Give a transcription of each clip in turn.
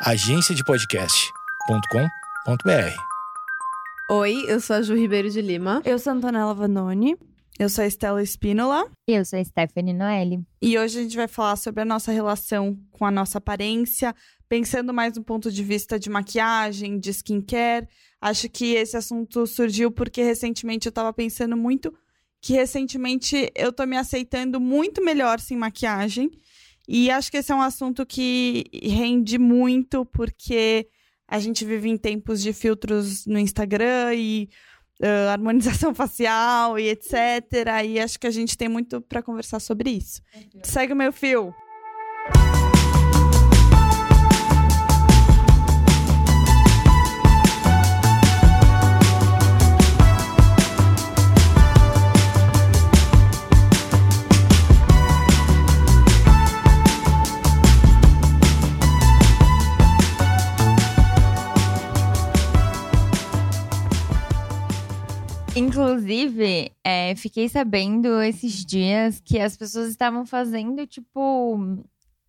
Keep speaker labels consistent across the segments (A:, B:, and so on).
A: agenciadepodcast.com.br.
B: Oi, eu sou a Ju Ribeiro de Lima.
C: Eu sou a Antonella Vanoni.
D: Eu sou a Estela Espínola.
E: Eu sou a Stephanie Noelle.
D: E hoje a gente vai falar sobre a nossa relação com a nossa aparência, pensando mais no ponto de vista de maquiagem, de skincare. Acho que esse assunto surgiu porque recentemente eu tava pensando muito que recentemente eu tô me aceitando muito melhor sem maquiagem. E acho que esse é um assunto que rende muito, porque a gente vive em tempos de filtros no Instagram e uh, harmonização facial e etc. E acho que a gente tem muito para conversar sobre isso. Segue o meu fio.
E: Inclusive, é, fiquei sabendo esses dias que as pessoas estavam fazendo, tipo,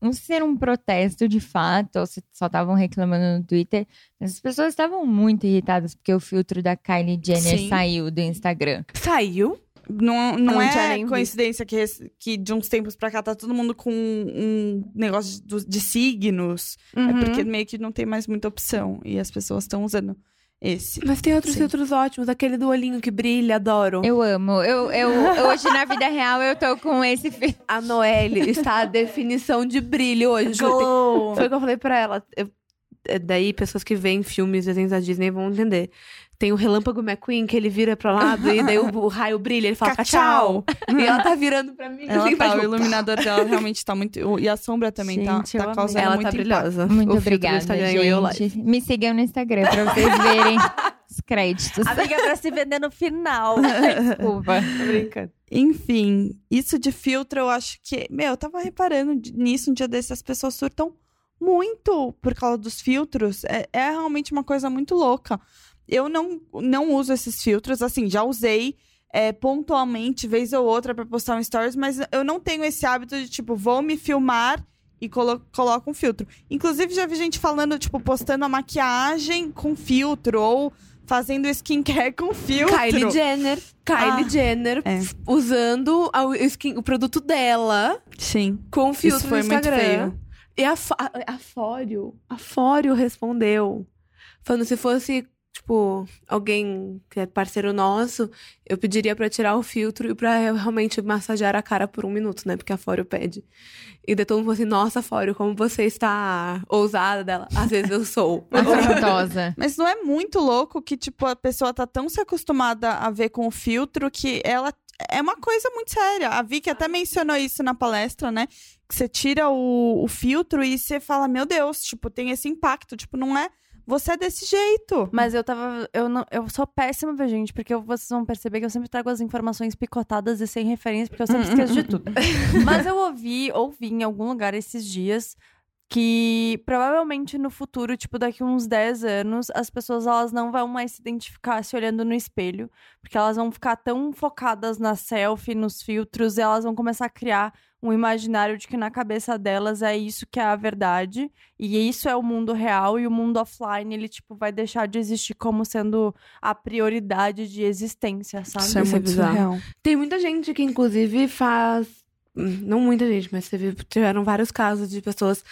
E: não sei se era um protesto de fato ou se só estavam reclamando no Twitter, mas as pessoas estavam muito irritadas porque o filtro da Kylie Jenner
D: Sim.
E: saiu do Instagram.
D: Saiu. Não, não,
B: não
D: é coincidência que, que de uns tempos pra cá tá todo mundo com um negócio de, de signos. É
C: Uhum.
D: porque meio que não tem mais muita opção. E as pessoas estão usando esse.
C: Mas tem outros
D: Sim.
C: filtros ótimos, aquele do olhinho que brilha, adoro.
E: Eu amo. Eu, eu, hoje, na vida real, eu tô com esse filtro.
C: A Noelle está a definição de brilho hoje.
D: Glow.
C: Foi o que eu falei pra ela. Eu- é daí, pessoas que veem filmes, desenhos da Disney vão entender. Tem o Relâmpago McQueen, que ele vira pro lado e daí o, o raio brilha, ele fala tchau. e ela tá virando pra mim.
D: Ela
C: assim,
D: tá,
C: pra
D: o
C: tipo,
D: iluminador dela realmente tá muito. E a sombra também tá,
C: Gente,
D: tá
C: amei.
D: causando
C: Ela
D: muito
C: tá
D: impacto.
C: brilhosa.
E: Muito
C: o
E: obrigada,
C: Instagram Life.
E: gente. Me sigam no Instagram pra vocês verem os créditos.
C: Amiga, pra se vender no final.
E: Desculpa.
C: Tô brincando.
D: Enfim, isso de filtro, eu acho que. Meu, eu tava reparando nisso um dia desses, as pessoas surtam muito por causa dos filtros. É, é realmente uma coisa muito louca. Eu não, não uso esses filtros, assim, já usei é, pontualmente, vez ou outra, pra postar um stories, mas eu não tenho esse hábito de, tipo, vou me filmar e colo coloco um filtro. Inclusive, já vi gente falando, tipo, postando a maquiagem com filtro ou fazendo skincare com filtro.
C: Kylie Jenner. Kylie
D: Ah,
C: Jenner
D: é.
C: usando a- o, skin- o produto dela
D: Sim.
C: com filtro
D: Isso foi
C: no
D: muito
C: Instagram.
D: feio.
C: E a, a, a Fório, a Fório respondeu. Falando se fosse, tipo, alguém que é parceiro nosso, eu pediria pra tirar o filtro e pra realmente massagear a cara por um minuto, né? Porque a Fório pede. E daí todo mundo falou assim, nossa, Fório, como você está ousada dela. Às vezes eu sou.
E: Afrontosa.
D: Mas não é muito louco que, tipo, a pessoa tá tão se acostumada a ver com o filtro que ela. É uma coisa muito séria. A Vicky até mencionou isso na palestra, né? Que você tira o, o filtro e você fala, meu Deus, tipo, tem esse impacto. Tipo, não é. Você é desse jeito.
B: Mas eu tava. Eu, não, eu sou péssima pra gente, porque eu- vocês vão perceber que eu sempre trago as informações picotadas e sem referência, porque eu sempre esqueço de tudo. Mas eu ouvi, ouvi em algum lugar esses dias que provavelmente no futuro, tipo, daqui uns 10 anos, as pessoas elas não vão mais se identificar se olhando no espelho, porque elas vão ficar tão focadas na selfie, nos filtros, e elas vão começar a criar um imaginário de que na cabeça delas é isso que é a verdade, e isso é o mundo real, e o mundo offline, ele, tipo, vai deixar de existir como sendo a prioridade de existência, sabe?
D: Isso é
C: é
D: muito
C: bizarro.
D: surreal.
C: Tem muita gente que, inclusive, faz. Não muita gente, mas teve, tiveram vários casos de pessoas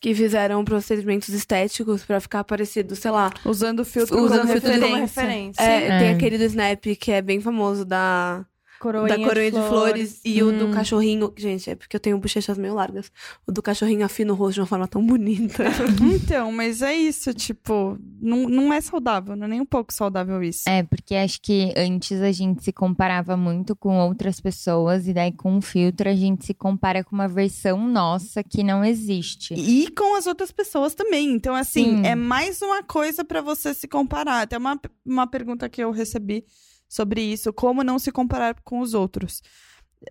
C: que fizeram procedimentos estéticos pra ficar parecido, sei lá.
D: Usando filtro
C: Usando
D: como
C: filtro
D: referência.
B: como referência.
C: É,
E: É.
C: Tem aquele do Snap que é bem famoso da,
B: Coroinha,
C: da coroinha de, flores. e o do
D: Hum.
C: cachorrinho. Gente, é porque eu tenho bochechas meio largas. O do cachorrinho afina o rosto de uma forma tão bonita.
D: Então, mas é isso, tipo, não, não é saudável, não é nem um pouco saudável isso.
E: É, porque acho que antes a gente se comparava muito com outras pessoas, e daí com o filtro a gente se compara com uma versão nossa que não existe.
D: E com as outras pessoas também. Então, assim,
E: Sim.
D: é mais uma coisa pra você se comparar. Até uma, uma pergunta que eu recebi sobre isso: como não se comparar com os outros?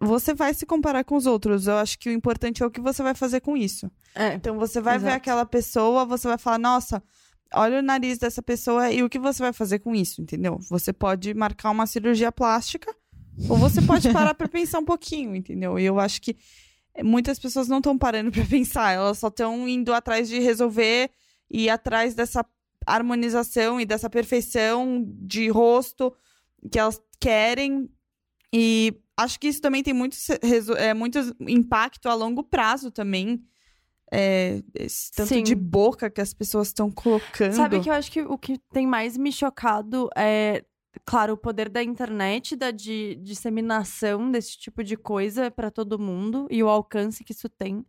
D: Você vai se comparar com os outros. Eu acho que o importante é o que você vai fazer com isso.
B: É.
D: Então, você vai ver
B: Exato.
D: aquela pessoa, você vai falar, nossa. Olha o nariz dessa pessoa e o que você vai fazer com isso, entendeu? Você pode marcar uma cirurgia plástica ou você pode parar pra pensar um pouquinho, entendeu? E eu acho que muitas pessoas não estão parando pra pensar, elas só estão indo atrás de resolver e atrás dessa harmonização e dessa perfeição de rosto que elas querem. E acho que isso também tem muito, é, muito impacto a longo prazo também. É, esse tanto
B: Sim.
D: de boca que as pessoas estão colocando.
B: Sabe que eu acho que o que tem mais me chocado é, claro, o poder da internet, da di- disseminação desse tipo de coisa pra todo mundo e o alcance que isso tem.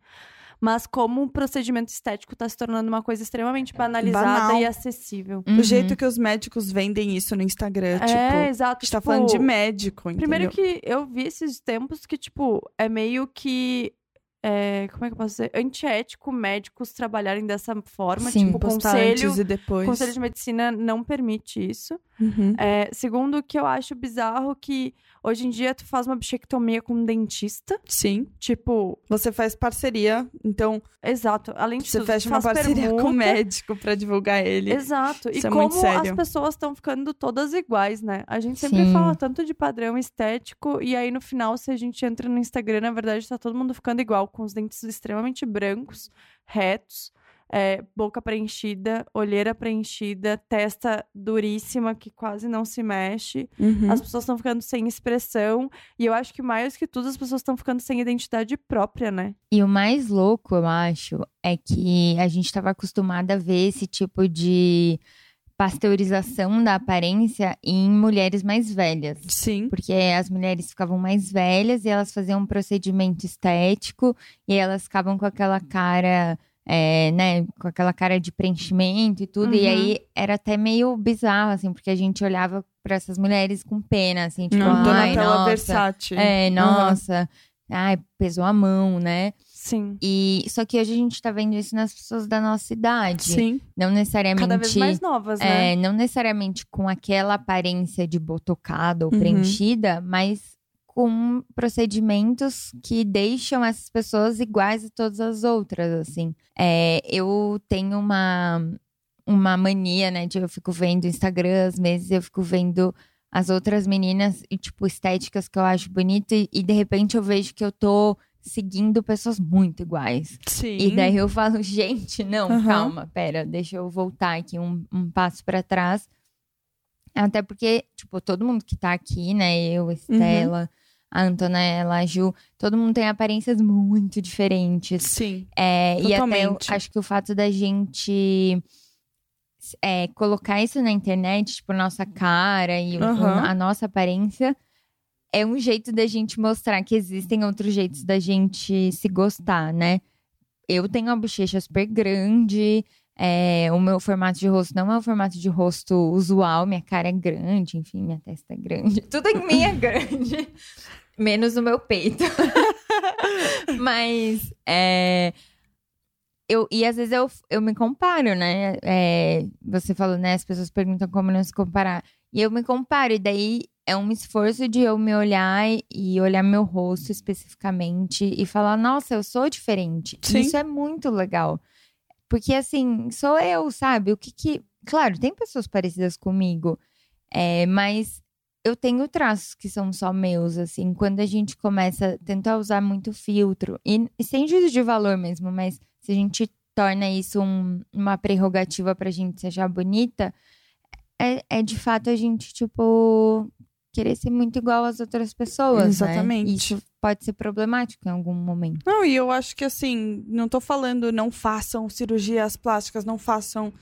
B: Mas como o procedimento estético tá se tornando uma coisa extremamente banalizada
D: Banal.
B: e acessível.
D: O jeito que os médicos vendem isso no Instagram,
B: é,
D: tipo,
B: exato.
D: a gente tá
B: tipo,
D: falando de médico, entendeu?
B: Primeiro que eu vi esses tempos que, tipo, é meio que. é, como é que eu posso dizer? Antiético médicos trabalharem dessa forma.
E: Sim.
B: tipo, conselho,
D: antes e depois.
B: o conselho de medicina não permite isso.
D: Uhum.
B: É, segundo, que eu acho bizarro que hoje em dia tu faz uma bichectomia com um dentista.
D: Sim.
B: Tipo,
D: Você faz parceria, então
B: exato. Além de
D: você fecha uma parceria com o médico pra divulgar ele.
B: Exato.
D: Isso
B: e
D: é
B: como
D: muito sério.
B: as pessoas estão ficando todas iguais, né? A gente sempre
E: Sim.
B: fala tanto de padrão estético, e aí no final, se a gente entra no Instagram, na verdade, tá todo mundo ficando igual, com os dentes extremamente brancos, retos, é, boca preenchida, olheira preenchida, testa duríssima que quase não se mexe.
D: Uhum.
B: As pessoas estão ficando sem expressão. E eu acho que mais que tudo, as pessoas estão ficando sem identidade própria, né?
E: E o mais louco, eu acho, é que a gente estava acostumada a ver esse tipo de pasteurização da aparência em mulheres mais velhas.
D: Sim.
E: Porque as mulheres ficavam mais velhas e elas faziam um procedimento estético e elas ficavam com aquela cara, é, né, com aquela cara de preenchimento e tudo. E
B: Uhum.
E: aí era até meio bizarro, assim, porque a gente olhava para essas mulheres com pena, assim, tipo,
D: Não,
E: ai,
D: Donatella
E: nossa,
D: Versace.
E: é,
D: Uhum.
E: nossa, ai, pesou a mão, né?
B: Sim.
E: E só que hoje a gente tá vendo isso nas pessoas da nossa idade.
D: Sim.
E: Não necessariamente.
B: Cada vez mais novas, né?
E: é, não necessariamente com aquela aparência de botocada ou
D: Uhum.
E: preenchida, mas com procedimentos que deixam essas pessoas iguais a todas as outras, assim. É, eu tenho uma, uma mania, né, de eu fico vendo Instagram, às vezes eu fico vendo as outras meninas e, tipo, estéticas que eu acho bonito e, e de repente eu vejo que eu tô seguindo pessoas muito iguais.
D: Sim.
E: E daí eu falo, gente, não,
D: Aham.
E: calma, pera, deixa eu voltar aqui um, um passo pra trás. Até porque, tipo, todo mundo que tá aqui, né? Eu,
D: Uhum.
E: A Antonella, a Ju, todo mundo tem aparências muito diferentes.
D: Sim.
E: É, e até eu
D: Totalmente.
E: acho que o fato da gente é, colocar isso na internet, tipo, nossa cara e o-
D: Aham.
E: a nossa aparência, é um jeito da gente mostrar que existem outros jeitos da gente se gostar, né? Eu tenho uma bochecha super grande, é, o meu formato de rosto não é um formato de rosto usual, minha cara é grande, enfim, minha testa é grande. Tudo em mim é grande, menos o meu peito. Mas, é, eu, e às vezes eu, eu me comparo, né? É, você falou, né? As pessoas perguntam como não se comparar. E eu me comparo, e daí é um esforço de eu me olhar e- e olhar meu rosto especificamente e falar, nossa, eu sou diferente.
D: Sim.
E: Isso é muito legal. Porque, assim, sou eu, sabe? O que que. Claro, tem pessoas parecidas comigo, é, mas eu tenho traços que são só meus, assim. Quando a gente começa a tentar usar muito filtro, e, e sem juízo de valor mesmo, mas se a gente torna isso um- uma prerrogativa pra gente se achar bonita, é, é de fato a gente, tipo, querer ser muito igual às outras pessoas. né?
D: Exatamente.
E: Isso pode ser problemático em algum momento.
D: Não, e eu acho que assim, não tô falando não façam cirurgias plásticas, não façam.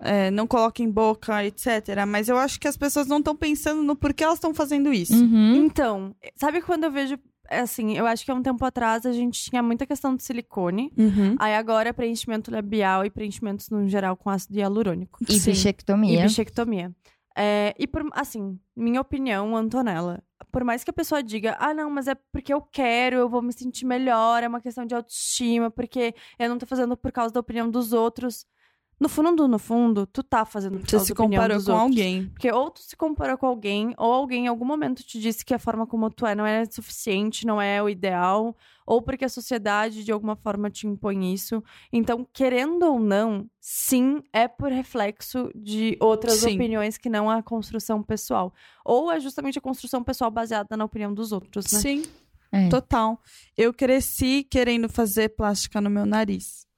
D: É, não coloquem boca, etc. Mas eu acho que as pessoas não estão pensando no porquê elas estão fazendo isso.
E: Uhum.
B: Então, sabe quando eu vejo. é Assim, eu acho que há um tempo atrás a gente tinha muita questão de silicone.
D: Uhum.
B: Aí agora é preenchimento labial e preenchimentos no geral com ácido hialurônico.
E: E
D: Sim.
E: bichectomia.
B: E bichectomia. É, e por, assim, minha opinião, Antonella, por mais que a pessoa diga, ah, não, mas é porque eu quero, eu vou me sentir melhor, é uma questão de autoestima, porque eu não tô fazendo por causa da opinião dos outros. No fundo, no fundo, tu tá fazendo por
D: Você se comparou com
B: outros.
D: alguém.
B: Porque ou tu se comparou com alguém, ou alguém em algum momento te disse que a forma como tu é não é suficiente, não é o ideal, ou porque a sociedade de alguma forma te impõe isso. Então, querendo ou não, sim, é por reflexo de outras
D: Sim.
B: opiniões que não a construção pessoal. Ou é justamente a construção pessoal baseada na opinião dos outros, né?
D: Sim,
E: É.
D: total. Eu cresci querendo fazer plástica no meu nariz.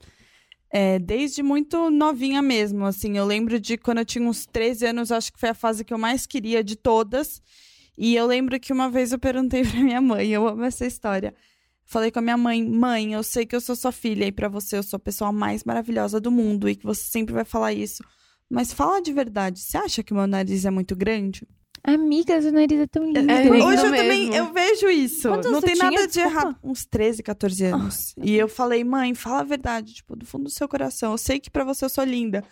D: É, desde muito novinha mesmo, assim. Eu lembro de quando eu tinha uns 13 anos, acho que foi a fase que eu mais queria de todas. E eu lembro que uma vez eu perguntei pra minha mãe, eu amo essa história. Falei com a minha mãe, mãe, eu sei que eu sou sua filha e pra você eu sou a pessoa mais maravilhosa do mundo e que você sempre vai falar isso. Mas fala de verdade, você acha que o meu nariz é muito grande?
E: Amiga, seu nariz é tão lindo.
C: É, lindo
D: Hoje eu
C: mesmo.
D: também eu vejo isso.
B: Quantos
D: Não
B: você
D: tem
B: tinha?
D: nada de
B: Desculpa.
D: errado. Uns 13, 14 anos. e eu falei, mãe, fala a verdade, tipo, do fundo do seu coração. Eu sei que pra você eu sou linda,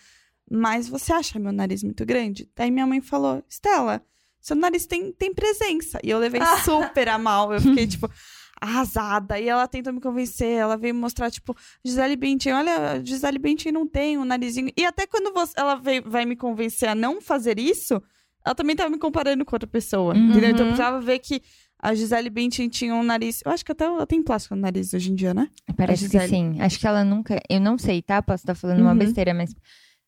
D: mas você acha meu nariz muito grande? Daí minha mãe falou, Estela, seu nariz tem, tem presença. E eu levei super a mal. Eu fiquei, tipo, arrasada. E ela tentou me convencer. Ela veio me mostrar, tipo, Gisele Bündchen, olha, Gisele Bündchen não tem um narizinho. E até quando você- ela veio, vai me convencer a não fazer isso, ela também tava me comparando com outra pessoa.
E: Uhum.
D: Entendeu? Então eu precisava ver que a Gisele Bündchen tinha um nariz. Eu acho que até ela tem plástico no nariz hoje em dia, né?
E: Parece que sim. Acho que ela nunca. Eu não sei, tá? Posso estar falando uma
D: Uhum.
E: besteira, mas.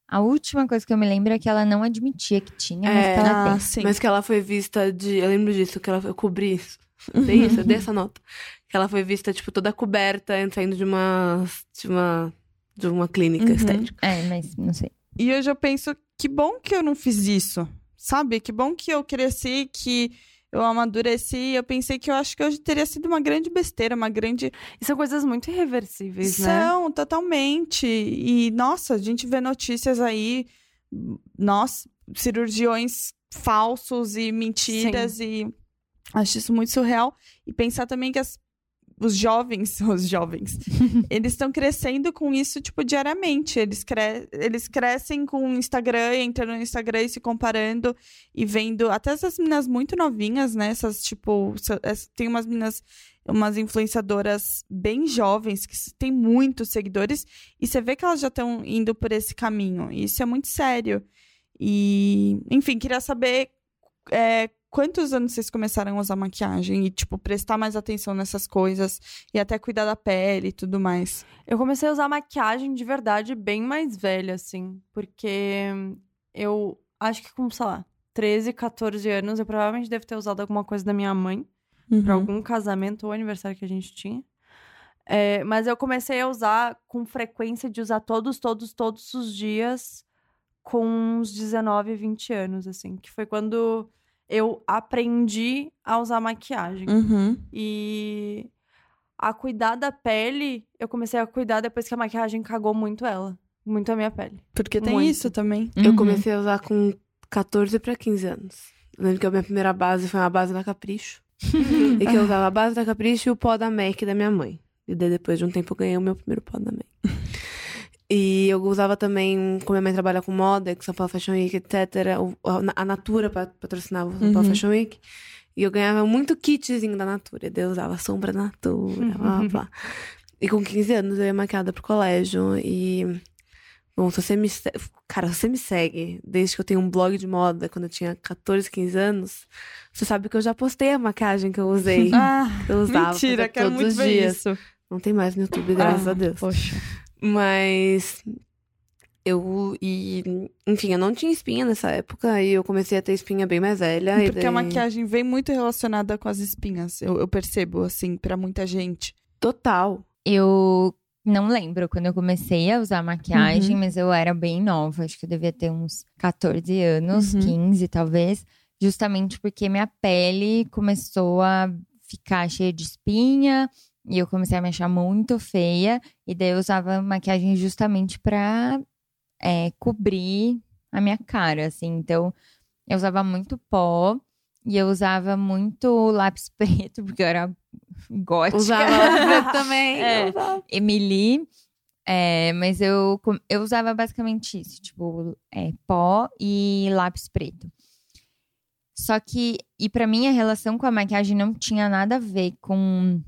E: A última coisa que eu me lembro é que ela não admitia que tinha, mas
C: É,
E: que ela tem.
D: Ah, sim.
C: Mas que ela foi vista de. Eu lembro disso, que ela, eu cobri isso. Dei isso, eu dei essa nota. Que ela foi vista, tipo, toda coberta, saindo de uma. de uma. de uma clínica
D: Uhum.
C: estética.
E: É, mas não sei.
D: E hoje eu penso, que bom que eu não fiz isso, sabe? Que bom que eu cresci, que eu amadureci. Eu pensei que eu acho que hoje teria sido uma grande besteira, uma grande.
B: E são coisas muito irreversíveis, né?
D: São, totalmente. E, nossa, a gente vê notícias aí, nós, cirurgiões falsos e mentiras, e acho isso muito surreal. E pensar também que as- os jovens, os jovens, eles estão crescendo com isso, tipo, diariamente. Eles, cre eles crescem com o Instagram, entrando no Instagram e se comparando e vendo. Até essas meninas muito novinhas, né? Essas, tipo. ess- Tem umas meninas, umas influenciadoras bem jovens, que têm muitos seguidores, e você vê que elas já estão indo por esse caminho. E isso é muito sério. E, enfim, queria saber. é, Quantos anos vocês começaram a usar maquiagem e, tipo, prestar mais atenção nessas coisas e até cuidar da pele e tudo mais?
B: Eu comecei a usar maquiagem de verdade bem mais velha, assim. Porque eu acho que com, sei lá, 13, 14 anos, eu provavelmente devo ter usado alguma coisa da minha mãe. pra algum casamento ou aniversário que a gente tinha. É, mas eu comecei a usar com frequência de usar todos, todos, todos os dias com uns 19, 20 anos, assim. Que foi quando eu aprendi a usar maquiagem.
D: Uhum.
B: E a cuidar da pele, eu comecei a cuidar depois que a maquiagem cagou muito ela. Muito a minha pele.
D: Porque tem
B: Muito.
D: isso também.
C: Eu
E: Uhum.
C: comecei a usar com 14 pra 15 anos. Eu lembro que a minha primeira base foi uma base da Capricho. e que eu usava a base da Capricho e o pó da MAC da minha mãe. E daí depois de um tempo eu ganhei o meu primeiro pó da MAC. E eu usava também, como minha mãe trabalha com moda, que São Paulo Fashion Week, etc. A Natura pa- patrocinava o São Paulo
D: Uhum.
C: Fashion Week. E eu ganhava muito kitzinho da Natura. Eu usava sombra Natura, blá, blá, blá. E com 15 anos eu ia maquiada pro colégio. E. Bom, se você me. Cara, se você me segue desde que eu tenho um blog de moda, quando eu tinha 14, 15 anos, você sabe que eu já postei a maquiagem que eu usei.
D: Ah,
C: que eu usava
D: mentira, quero
C: todos
D: muito
C: os dias.
D: isso.
C: Não tem mais no YouTube, graças
D: Ah,
C: a Deus.
D: Poxa.
C: Mas eu e enfim, eu não tinha espinha nessa época e eu comecei a ter espinha bem mais velha. e
D: Porque a
C: daí-
D: maquiagem vem muito relacionada com as espinhas. Eu, eu percebo, assim, pra muita gente.
C: total.
E: Eu não lembro quando eu comecei a usar maquiagem, mas eu era bem nova. Acho que eu devia ter uns 14 anos,
D: Uhum.
E: 15 talvez. Justamente porque minha pele começou a ficar cheia de espinha. E eu comecei a me achar muito feia. E daí eu usava maquiagem justamente pra é, cobrir a minha cara, assim. Então, eu usava muito pó. E eu usava muito lápis preto, porque eu era gótica.
C: Usava lápis preto também.
E: É.
C: eu usava.
E: Emily. É, mas eu, eu usava basicamente isso, tipo, é, pó e lápis preto. Só que, e pra mim a relação com a maquiagem não tinha nada a ver com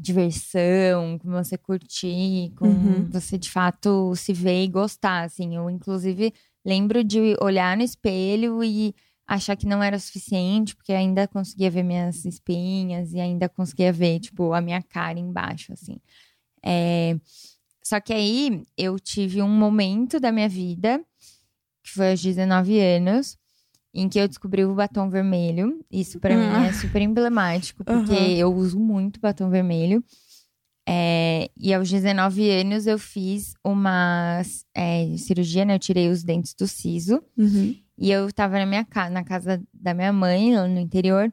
E: diversão, com você curtir, com
D: Uhum.
E: você de fato se ver e gostar, assim. Eu, inclusive, lembro de olhar no espelho e achar que não era suficiente, porque ainda conseguia ver minhas espinhas e ainda conseguia ver, tipo, a minha cara embaixo, assim. É, Só que aí eu tive um momento da minha vida, que foi aos 19 anos, em que eu descobri o batom vermelho. Isso pra mim é super emblemático, porque
D: Aham.
E: eu uso muito batom vermelho. É, e aos 19 anos eu fiz uma é, cirurgia, né? Eu tirei os dentes do siso.
D: Uhum.
E: E eu tava na minha casa, na casa da minha mãe, lá no interior,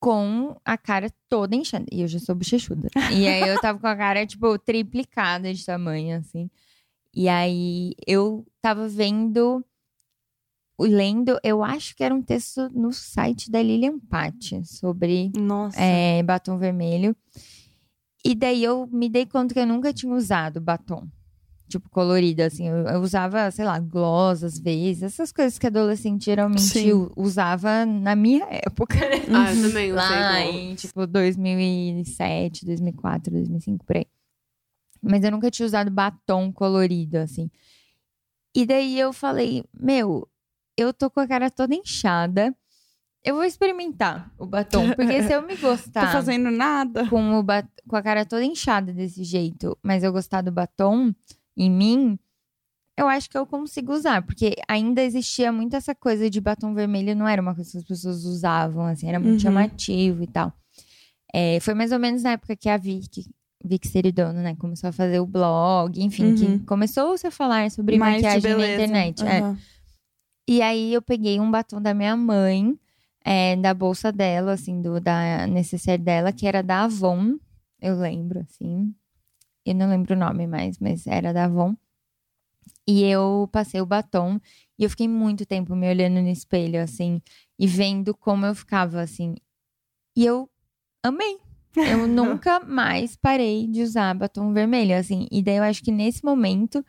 E: com a cara toda inchada. E eu já sou bochechuda. e aí eu tava com a cara, tipo, triplicada de tamanho, assim. E aí eu tava vendo, lendo, eu acho que era um texto no site da Lilian Patti sobre é, batom vermelho. E daí eu me dei conta que eu nunca tinha usado batom. Tipo, colorido, assim. Eu, eu usava, sei lá, gloss às vezes. Essas coisas que adolescente geralmente usava na minha época.
C: Ah, eu também usei
E: Lá em, tipo, 2007, 2004, 2005, por aí. Mas eu nunca tinha usado batom colorido, assim. E daí eu falei, meu, eu tô com a cara toda inchada. Eu vou experimentar o batom. Porque se eu me
D: Tô
E: gostar
D: fazendo nada.
E: com, o ba- com a cara toda inchada desse jeito, mas eu gostar do batom em mim, eu acho que eu consigo usar. Porque ainda existia muito essa coisa de batom vermelho, não era uma coisa que as pessoas usavam, assim, era muito
D: Uhum.
E: chamativo e tal. É, foi mais ou menos na época que a Vicky, Vicky Seridono, né, começou a fazer o blog, enfim,
D: Uhum.
E: que começou-se a falar sobre
D: Mais
E: maquiagem na internet. é. E aí eu peguei um batom da minha mãe, é, da bolsa dela, assim, do, da necessaire dela, que era da Avon, eu lembro, assim. Eu não lembro o nome mais, mas era da Avon. E eu passei o batom e eu fiquei muito tempo me olhando no espelho, assim, e vendo como eu ficava, assim. E eu amei. Eu nunca mais parei de usar batom vermelho, assim. E daí eu acho que nesse momento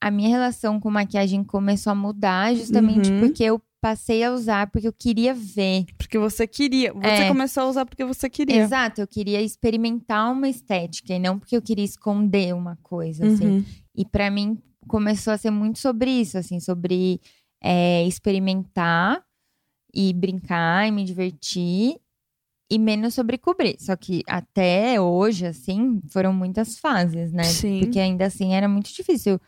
E: a minha relação com maquiagem começou a mudar justamente
D: Uhum.
E: porque eu passei a usar porque eu queria ver.
D: Porque você queria. Você
E: É.
D: começou a usar porque você queria.
E: Exato, eu queria experimentar uma estética e não porque eu queria esconder uma coisa, assim.
D: Uhum.
E: E pra mim começou a ser muito sobre isso, assim, sobre é, experimentar e brincar e me divertir e menos sobre cobrir. Só que até hoje, assim, foram muitas fases, né?
D: Sim.
E: Porque ainda assim era muito difícil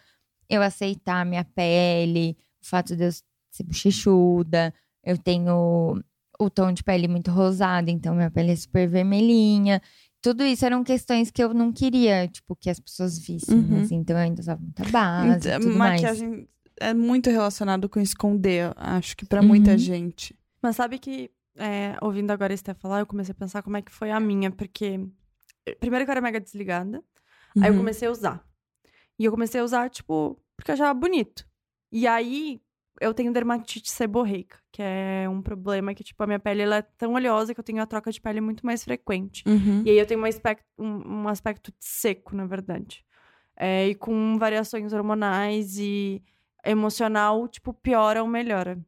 E: eu aceitar a minha pele, o fato de eu ser bochechuda, eu tenho o tom de pele muito rosado, então minha pele é super vermelhinha. Tudo isso eram questões que eu não queria, tipo, que as pessoas vissem,
D: Uhum.
E: assim. Então eu ainda usava muita base e
D: Então,
E: tudo mais.
D: maquiagem é muito relacionado com esconder, acho que pra muita
E: Uhum.
D: gente.
B: Mas sabe que, é, ouvindo agora a Esté falar, eu comecei a pensar como é que foi a minha, porque. Primeiro que eu era mega desligada, aí eu
D: Uhum.
B: comecei a usar. E eu comecei a usar, tipo, porque eu achava bonito. E aí eu tenho dermatite seborreica, que é um problema que, tipo, a minha pele ela é tão oleosa que eu tenho a troca de pele muito mais frequente.
D: Uhum.
B: E aí eu tenho um aspecto, um, um aspecto seco, na verdade. É, e com variações hormonais e emocional, tipo, piora ou melhora.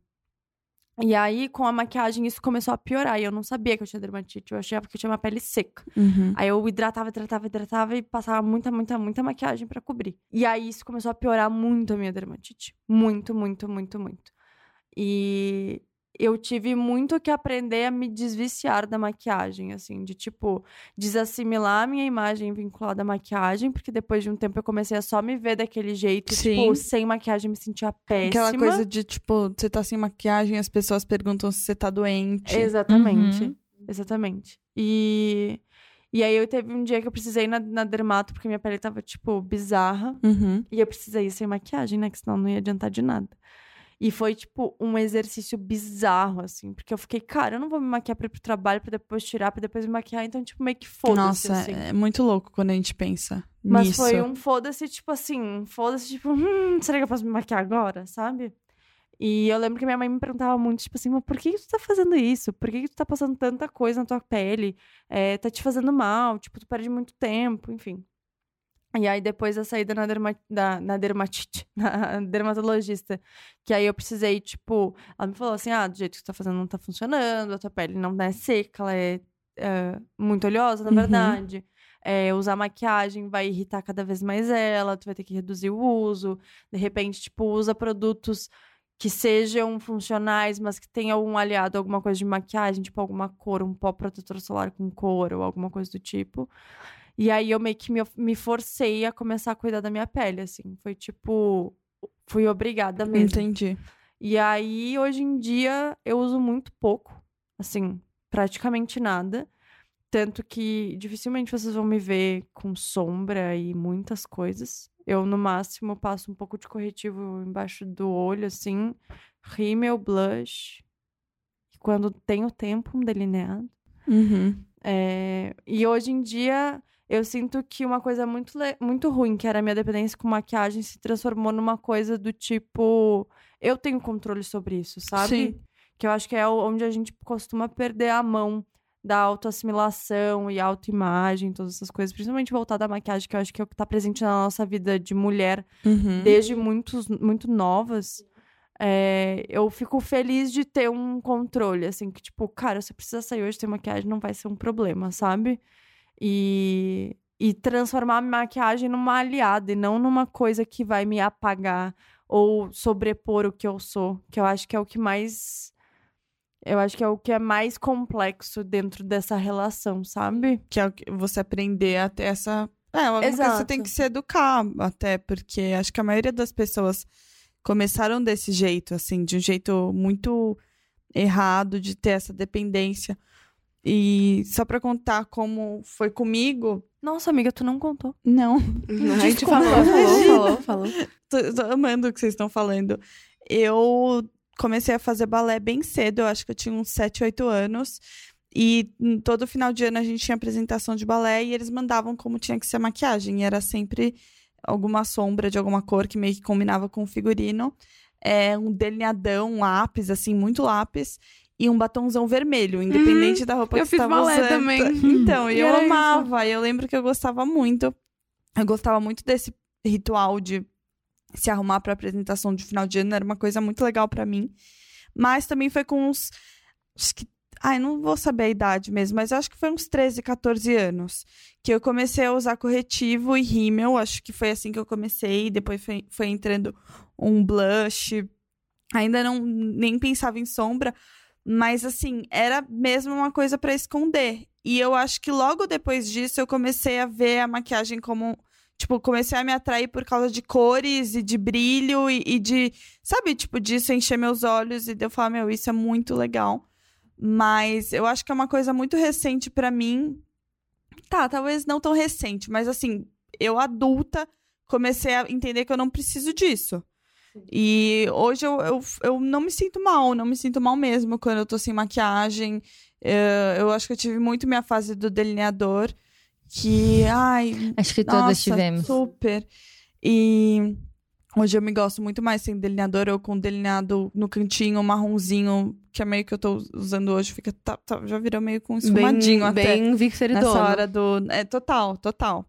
B: E aí, com a maquiagem, isso começou a piorar. E eu não sabia que eu tinha dermatite. Eu achava que eu tinha uma pele seca.
D: Uhum.
B: Aí eu hidratava, hidratava, hidratava e passava muita, muita, muita maquiagem pra cobrir. E aí isso começou a piorar muito a minha dermatite. Muito, muito, muito, muito. E eu tive muito que aprender a me desviciar da maquiagem, assim, de tipo, desassimilar a minha imagem vinculada à maquiagem, porque depois de um tempo eu comecei a só me ver daquele jeito,
D: Sim.
B: tipo, sem maquiagem me sentia péssima.
D: Aquela coisa de, tipo, você tá sem maquiagem as pessoas perguntam se você tá doente.
B: Exatamente.
E: Uhum.
B: Exatamente. E, e aí eu teve um dia que eu precisei ir na, na dermato, porque minha pele tava, tipo, bizarra.
D: Uhum.
B: E eu precisei ir sem maquiagem, né? Que senão não ia adiantar de nada. E foi, tipo, um exercício bizarro, assim. Porque eu fiquei, cara, eu não vou me maquiar pra ir pro trabalho, pra depois tirar, pra depois me maquiar. Então, tipo, meio que foda-se,
D: Nossa,
B: assim.
D: é muito louco quando a gente pensa
B: Mas
D: nisso.
B: foi um foda-se, tipo assim, um foda-se, tipo, hum, será que eu posso me maquiar agora, sabe? E eu lembro que minha mãe me perguntava muito, tipo assim, mas por que, que tu tá fazendo isso? Por que, que tu tá passando tanta coisa na tua pele? É, tá te fazendo mal, tipo, tu perde muito tempo, enfim. E aí, depois da saída na, derma, da, na dermatite, na dermatologista, que aí eu precisei, tipo, ela me falou assim: ah, do jeito que tu tá fazendo não tá funcionando, a tua pele não é seca, ela é, é, muito oleosa, na
D: Uhum.
B: verdade. É, usar maquiagem vai irritar cada vez mais ela, tu vai ter que reduzir o uso. De repente, tipo, usa produtos que sejam funcionais, mas que tenham um aliado, alguma coisa de maquiagem, tipo alguma cor, um pó protetor solar com cor ou alguma coisa do tipo. E aí eu meio que me, me forcei a começar a cuidar da minha pele, assim. Foi tipo. Fui obrigada mesmo.
D: Entendi.
B: E aí, hoje em dia, eu uso muito pouco. Assim, praticamente nada. Tanto que dificilmente vocês vão me ver com sombra e muitas coisas. Eu, no máximo, passo um pouco de corretivo embaixo do olho, assim. Rímel, blush. E quando tenho tempo, um delineado.
D: Uhum.
B: É, e hoje em dia, eu sinto que uma coisa muito, muito ruim, que era a minha dependência com maquiagem, se transformou numa coisa do tipo. Eu tenho controle sobre isso, sabe?
D: Sim.
B: Que eu acho que é onde a gente costuma perder a mão da autoassimilação e autoimagem, todas essas coisas, principalmente voltada à maquiagem, que eu acho que é o que tá presente na nossa vida de mulher
D: Uhum.
B: desde muitos, muito novas, é, eu fico feliz de ter um controle, assim, que tipo, cara, se eu precisar sair hoje ter maquiagem, não vai ser um problema, sabe? E, e transformar a maquiagem numa aliada e não numa coisa que vai me apagar ou sobrepor o que eu sou, que eu acho que é o que mais. Eu acho que é o que é mais complexo dentro dessa relação, sabe?
D: Que é o que você aprender a ter essa. É, uma coisa que você
B: Exato.
D: tem que se educar, até, porque acho que a maioria das pessoas começaram desse jeito, assim, de um jeito muito errado de ter essa dependência. E só pra contar como foi comigo,
B: Nossa, amiga, tu não contou.
D: não.
C: A gente falou, falou, falou, falou.
D: Tô, tô amando o que vocês estão falando. Eu comecei a fazer balé bem cedo, eu acho que eu tinha uns 7, 8 anos. E todo final de ano a gente tinha apresentação de balé e eles mandavam como tinha que ser a maquiagem. E era sempre alguma sombra de alguma cor que meio que combinava com o figurino. É, um delineadão, um lápis, assim, muito lápis. E um batonzão vermelho, independente da roupa
C: eu
D: que
C: fiz
D: você tava
C: balé
D: usando.
C: também.
D: Então, e eu amava. E eu lembro que eu gostava muito. Eu gostava muito desse ritual de se arrumar para apresentação de final de ano. Era uma coisa muito legal para mim. Mas também foi com uns. Acho que. Ai, não vou saber a idade mesmo, mas eu acho que foi uns 13, 14 anos. Que eu comecei a usar corretivo e rímel. Acho que foi assim que eu comecei. Depois foi, foi entrando um blush. Ainda não nem pensava em sombra. Mas assim, era mesmo uma coisa para esconder. E eu acho que logo depois disso eu comecei a ver a maquiagem como. Tipo, comecei a me atrair por causa de cores e de brilho e, e de. Sabe, tipo, disso encher meus olhos e de eu falar, meu, isso é muito legal. Mas eu acho que é uma coisa muito recente pra mim. Tá, talvez não tão recente, mas assim, eu adulta comecei a entender que eu não preciso disso. E hoje eu, eu, eu não me sinto mal, não me sinto mal mesmo quando eu tô sem maquiagem. Eh, eu acho que eu tive muito minha fase do delineador, que, ai,
E: Acho que todas
D: nossa,
E: tivemos.
D: super. E hoje eu me gosto muito mais sem delineador ou com delineado no cantinho, marronzinho, que é meio que eu tô usando hoje, fica tá- tá- já virou meio com esfumadinho até
C: bem Vic Seridono.
D: nessa hora do. É, total, total.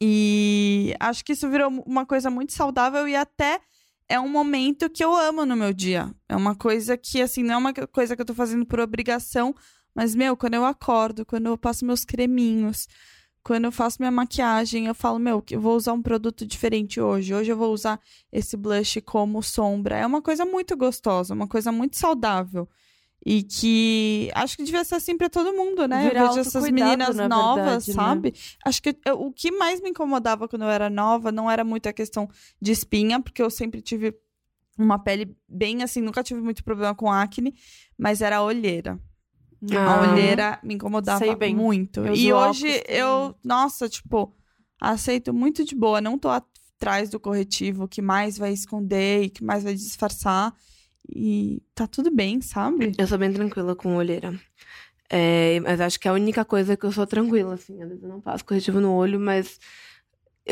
D: E acho que isso virou uma coisa muito saudável e até é um momento que eu amo no meu dia. É uma coisa que, assim, não é uma coisa que eu tô fazendo por obrigação, mas, meu, quando eu acordo, quando eu passo meus creminhos, quando eu faço minha maquiagem, eu falo, meu, que eu vou usar um produto diferente hoje. Hoje eu vou usar esse blush como sombra. É uma coisa muito gostosa, uma coisa muito saudável. E que acho que devia ser assim pra todo mundo, né?
B: Virar
D: eu vejo essas meninas
B: na
D: novas,
B: verdade, né?
D: sabe? Acho que eu- o que mais me incomodava quando eu era nova não era muito a questão de espinha, porque eu sempre tive uma pele bem assim, nunca tive muito problema com acne, mas era a olheira. A
C: Ah.
D: olheira me incomodava muito.
B: Eu
D: e hoje
B: óculos
D: eu, nossa, tipo, aceito muito de boa, não tô atrás do corretivo que mais vai esconder e que mais vai disfarçar. E tá tudo bem, sabe?
C: Eu sou bem tranquila com olheira. É, mas acho que é a única coisa que eu sou tranquila, assim. Às vezes eu não passo corretivo no olho, mas.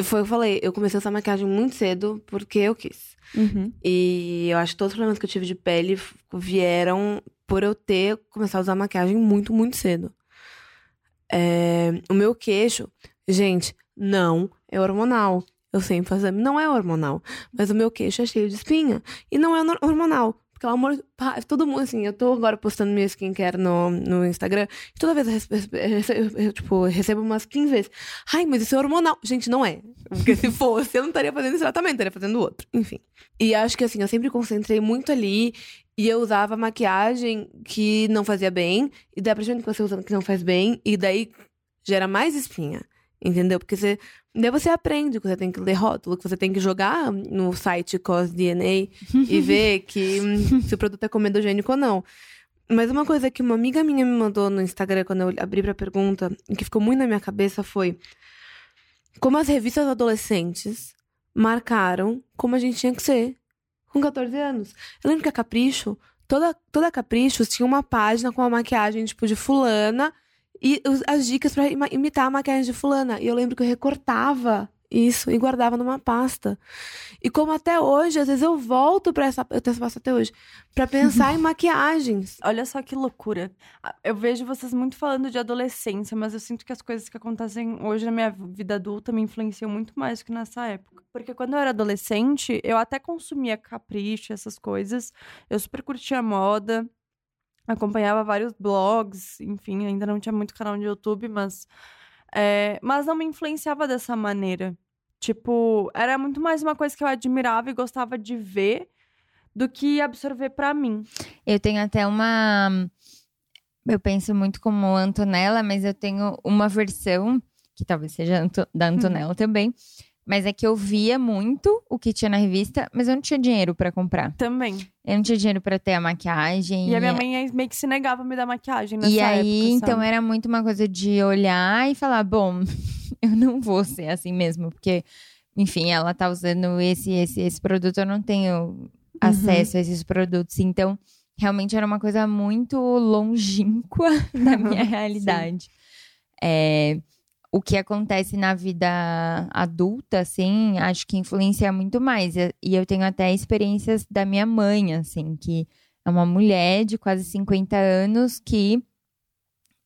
C: Foi o que eu falei, eu comecei a usar maquiagem muito cedo porque eu quis.
D: Uhum.
C: E eu acho que todos os problemas que eu tive de pele vieram por eu ter começado a usar maquiagem muito, muito cedo. É, o meu queixo, gente, não é hormonal. Eu sempre faço exame, não é hormonal. Mas o meu queixo é cheio de espinha. E não é nor- hormonal. Pelo amor pá, todo mundo, assim, eu tô agora postando meu skincare no, no Instagram. E toda vez eu, rece- eu tipo, recebo umas 15 vezes. Ai, mas isso é hormonal. Gente, não é. Porque se fosse, eu não estaria fazendo esse tratamento, estaria fazendo outro. Enfim. E acho que assim, eu sempre concentrei muito ali. E eu usava maquiagem que não fazia bem. E daí, a que você usa que não faz bem. E daí gera mais espinha. Entendeu? Porque você. Daí você aprende que você tem que ler rótulo, que você tem que jogar no site COS DNA e ver que hum, se o produto é comedogênico ou não. Mas uma coisa que uma amiga minha me mandou no Instagram quando eu abri pra pergunta, e que ficou muito na minha cabeça foi como as revistas adolescentes marcaram como a gente tinha que ser com 14 anos. Eu lembro que a Capricho, toda, toda a Capricho tinha uma página com a maquiagem, tipo, de fulana e as dicas pra ima- imitar a maquiagem de fulana. E eu lembro que eu recortava isso e guardava numa pasta. E como até hoje, às vezes eu volto pra essa. Eu tenho essa pasta até hoje. Pra pensar em maquiagens.
B: Olha só que loucura. Ah, Eu vejo vocês muito falando de adolescência, mas eu sinto que as coisas que acontecem hoje na minha vida adulta me influenciam muito mais do que nessa época. Porque quando eu era adolescente, eu até consumia capricho, essas coisas. Eu super curtia moda, acompanhava vários blogs, enfim, ainda não tinha muito canal no YouTube, mas. é, mas não me influenciava dessa maneira. Tipo, era muito mais uma coisa que eu admirava e gostava de ver do que absorver pra mim.
E: Eu tenho até uma. Eu penso muito como Antonella, mas eu tenho uma versão, que talvez seja da Antonella também. Mas é que eu via muito o que tinha na revista, mas eu não tinha dinheiro pra comprar.
B: Também.
E: Eu não tinha dinheiro pra ter a maquiagem.
B: E a minha mãe meio que se negava a me dar maquiagem nessa
E: E aí,
B: época,
E: então era muito uma coisa de olhar e falar, bom, eu não vou ser assim mesmo, porque, enfim, ela tá usando esse, esse, esse produto, eu não tenho acesso a esses produtos. Então, realmente era uma coisa muito longínqua da minha realidade. É, o que acontece na vida adulta, assim, acho que influencia muito mais. E eu tenho até experiências da minha mãe, assim, que é uma mulher de quase 50 anos que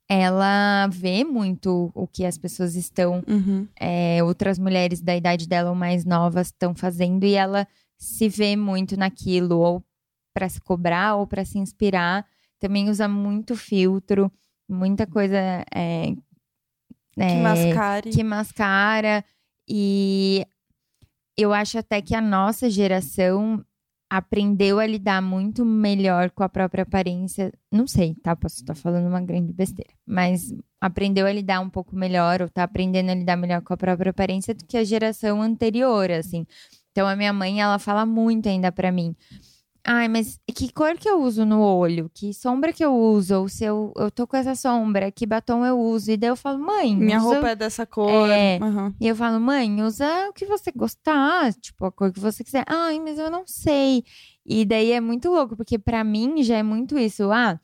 E: ela vê muito o que as pessoas estão,
D: Uhum.
E: é, outras mulheres da idade dela ou mais novas estão fazendo e ela se vê muito naquilo, ou para se cobrar ou para se inspirar. Também usa muito filtro, muita coisa é,
B: Que
E: é,
B: mascare.
E: que mascara. E eu acho até que a nossa geração aprendeu a lidar muito melhor com a própria aparência. Não sei, tá? Posso estar falando uma grande besteira. Mas aprendeu a lidar um pouco melhor, ou tá aprendendo a lidar melhor com a própria aparência do que a geração anterior, assim. Então a minha mãe, ela fala muito ainda pra mim. Ai, mas que cor que eu uso no olho? Que sombra que eu uso? Ou se eu, eu tô com essa sombra, que batom eu uso? E daí eu falo, mãe,
D: Minha
E: usa-
D: roupa é dessa cor.
E: É.
D: Aham.
E: e eu falo, mãe, usa o que você gostar, tipo, a cor que você quiser. Ai, mas eu não sei. E daí é muito louco, porque pra mim já é muito isso. Ah,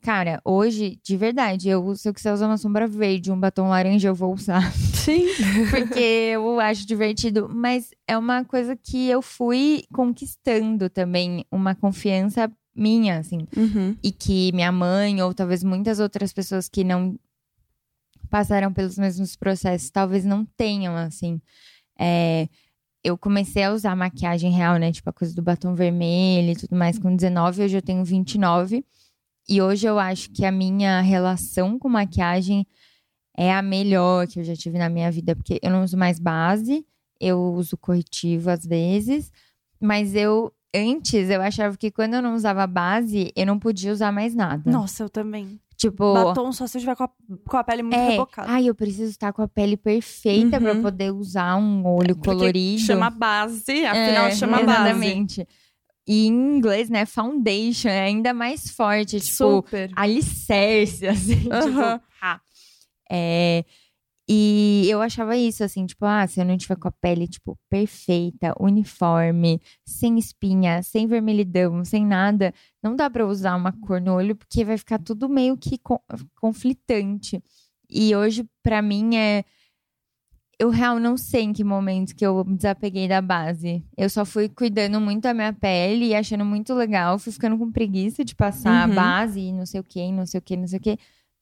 E: cara, hoje, de verdade, eu, se eu quiser usar uma sombra verde, um batom laranja, eu vou usar.
D: Sim.
E: Porque eu acho divertido. Mas é uma coisa que eu fui conquistando também, uma confiança minha, assim
D: Uhum.
E: e que minha mãe ou talvez muitas outras pessoas que não passaram pelos mesmos processos talvez não tenham assim É, eu comecei a usar maquiagem real né tipo a coisa do batom vermelho e tudo mais com 19 hoje eu tenho 29 e hoje eu acho que a minha relação com maquiagem é a melhor que eu já tive na minha vida porque eu não uso mais base eu uso corretivo às vezes mas eu Antes, eu achava que quando eu não usava base, eu não podia usar mais nada.
B: Nossa, eu também.
E: Tipo,
B: Batom só se eu tiver com a, com a pele muito
E: é,
B: rebocada.
E: ai, eu preciso estar com a pele perfeita pra
D: Uhum.
E: poder usar um olho
D: Porque
E: colorido.
D: Chama base, afinal
E: É,
D: chama base.
E: Exatamente. E em inglês, né, foundation é ainda mais forte, tipo,
D: Super.
E: alicerce, assim,
D: Aham.
E: tipo. É, e eu achava isso, assim, tipo, ah, se eu não tiver com a pele, tipo, perfeita, uniforme, sem espinha, sem vermelhidão, sem nada, não dá pra usar uma cor no olho, porque vai ficar tudo meio que co- conflitante. E hoje, pra mim, é. Eu real não sei em que momento que eu me desapeguei da base. Eu só fui cuidando muito da minha pele e achando muito legal. Fui ficando com preguiça de passar
D: Uhum.
E: a base e não sei o que, não sei o que, não sei o que.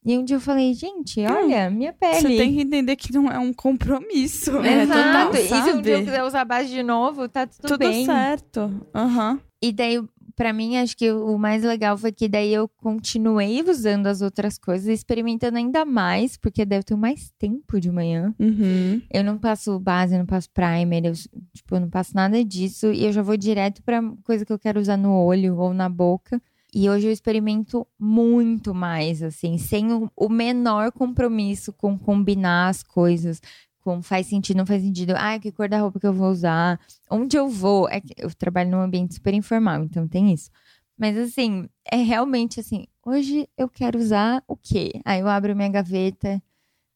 E: E um dia eu falei, gente, olha, minha pele.
D: Você tem que entender que não é um compromisso.
B: É,
E: Exato.
B: total,
E: e se um dia eu quiser usar a base de novo, tá tudo,
D: Tudo
E: bem.
D: certo. Aham.
E: E daí, pra mim, acho que o mais legal foi que daí eu continuei usando as outras coisas, experimentando ainda mais, porque daí eu tenho mais tempo de manhã.
D: Uhum.
E: Eu não passo base, não passo primer, eu, tipo, eu não passo nada disso. E eu já vou direto pra coisa que eu quero usar no olho ou na boca. E hoje eu experimento muito mais, assim, sem o, o menor compromisso com combinar as coisas. Com faz sentido, não faz sentido. Ah, que cor da roupa que eu vou usar? Onde eu vou? É eu trabalho num ambiente super informal, então tem isso. Mas assim, é realmente assim, hoje eu quero usar o quê? Aí eu abro minha gaveta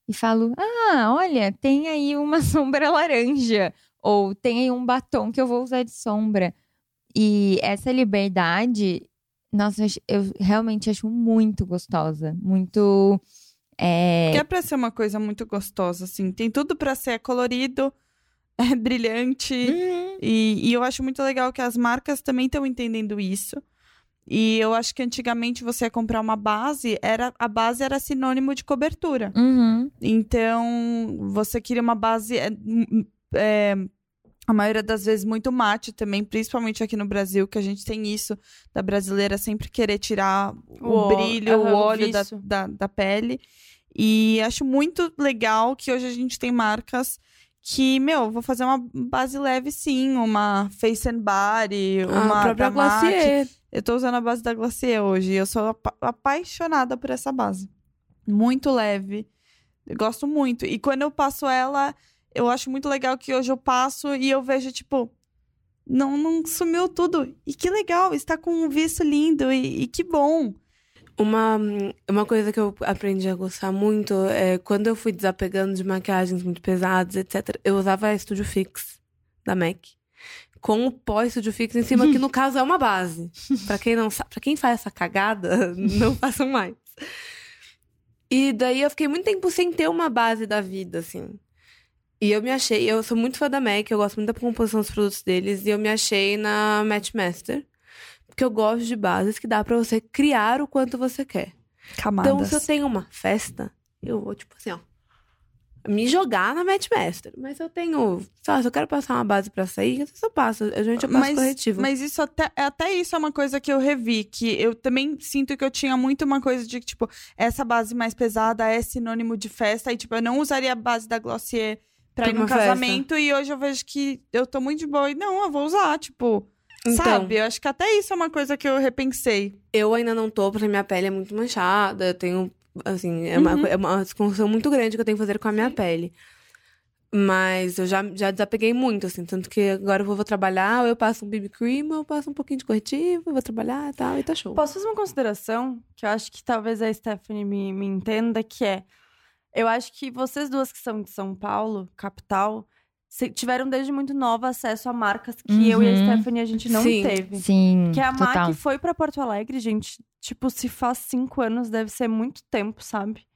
E: e falo: ah, olha, tem aí uma sombra laranja. Ou tem aí um batom que eu vou usar de sombra. E essa liberdade, nossa, eu realmente acho muito gostosa. Muito. É...
D: Que é pra ser uma coisa muito gostosa, assim. Tem tudo pra ser colorido, é brilhante.
E: Uhum.
D: E, e eu acho muito legal que as marcas também estão entendendo isso. E eu acho que antigamente você ia comprar uma base, era a base era sinônimo de cobertura.
E: Uhum.
D: Então, você queria uma base. é, m- é, a maioria das vezes muito mate também, principalmente aqui no Brasil, que a gente tem isso da brasileira sempre querer tirar o,
B: O
D: brilho, o óleo da, da, da pele. E acho muito legal que hoje a gente tem marcas que, meu, vou fazer uma base leve sim, uma face and body, uma
C: a própria. Glossier.
D: Eu tô usando a base da Glacier hoje. Eu sou apa- apaixonada por essa base. Muito leve. Eu gosto muito. E quando eu passo ela, eu acho muito legal que hoje eu passo e eu vejo, tipo, não, não sumiu tudo. E que legal, está com um viço lindo e, e que bom.
C: Uma, uma coisa que eu aprendi a gostar muito é quando eu fui desapegando de maquiagens muito pesadas, etc. Eu usava a Studio Fix da MAC. Com o pó Studio Fix em cima, que no caso é uma base. Pra quem não sabe, para quem faz essa cagada, não façam mais. E daí eu fiquei muito tempo sem ter uma base da vida, assim. E eu me achei, eu sou muito fã da MAC, eu gosto muito da composição dos produtos deles, e eu me achei na Matchmaster. Porque eu gosto de bases que dá pra você criar o quanto você quer.
D: Camadas.
C: Então, se eu tenho uma festa, eu vou, tipo assim, ó. Me jogar na Matchmaster. Mas eu tenho. Sei lá, se eu quero passar uma base pra sair, vezes eu passo. A gente eu passo
D: mas,
C: corretivo.
D: mas isso até, até isso é uma coisa que eu revi, que eu também sinto que eu tinha muito uma coisa de que, tipo, essa base mais pesada é sinônimo de festa, e, tipo, eu não usaria a base da Glossier pra
C: Pra
D: ir num
C: festa.
D: casamento, e hoje eu vejo que eu tô muito de boa, e não, eu vou usar, tipo,
C: Então,
D: sabe? Eu acho que até isso é uma coisa que eu repensei.
C: eu ainda não tô, porque minha pele é muito manchada. Eu tenho. Assim, é uma,
D: Uhum.
C: é uma desconstrução muito grande que eu tenho que fazer com a minha pele. Mas eu já, já desapeguei muito, assim. Tanto que agora eu vou, vou trabalhar, ou eu passo um BB cream, ou eu passo um pouquinho de corretivo, vou trabalhar e tal, e tá show.
B: Posso fazer uma consideração que eu acho que talvez a Stephanie me, me entenda, que é. Eu acho que vocês duas que são de São Paulo, capital, tiveram desde muito nova acesso a marcas que eu e a
E: Uhum.
B: Stephanie a gente não
C: Sim.
B: teve.
E: Sim,
B: Que a
E: total.
B: MAC foi pra Porto Alegre, gente. Tipo, se faz cinco anos, deve ser muito tempo, sabe?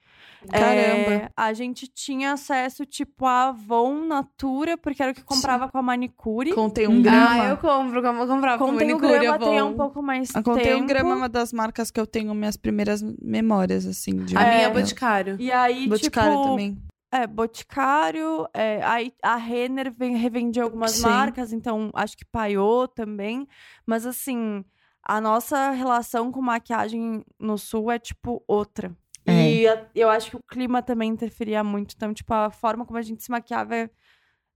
D: Caramba.
B: É, a gente tinha acesso, tipo, a Avon Natura, porque era o que comprava com a manicure.
D: Contei um grama.
C: Ah, eu compro, eu comprava com
B: Contém o
C: manicure,
B: grama, tem um pouco mais
D: A Contei um
B: tempo.
D: grama é uma das marcas que eu tenho minhas primeiras memórias, assim, de
C: A minha é
B: É.
C: Boticário.
B: E aí,
D: Boticário
B: tipo...
D: também.
B: É, Boticário, é, aí a Renner vem revende algumas
D: Sim.
B: marcas, então acho que Paiô também. Mas assim, a nossa relação com maquiagem no sul é tipo outra. E a- eu acho que o clima também interferia muito. Então, tipo, a forma como a gente se maquiava é,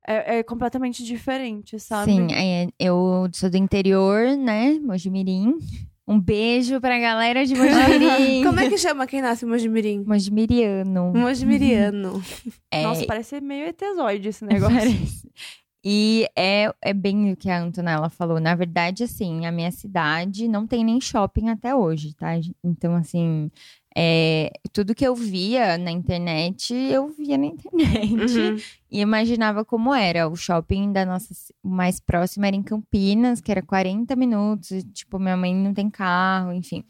B: é- é completamente diferente, sabe?
E: Sim, é, eu sou do interior, né? Mojimirim. Um beijo pra galera de Mojimirim.
C: Como é que chama quem nasce em Mojimirim?
E: Mojimiriano.
C: Mojimiriano.
E: É,
B: Nossa, parece meio etezoide esse negócio.
E: Parece. E é, é bem o que a Antonella falou. Na verdade, assim, a minha cidade não tem nem shopping até hoje, tá? Então, assim, é, tudo que eu via na internet, eu via na internet.
C: Uhum.
E: E imaginava como era. O shopping da nossa mais próximo era em Campinas, que era 40 minutos. e, tipo, minha mãe não tem carro, enfim.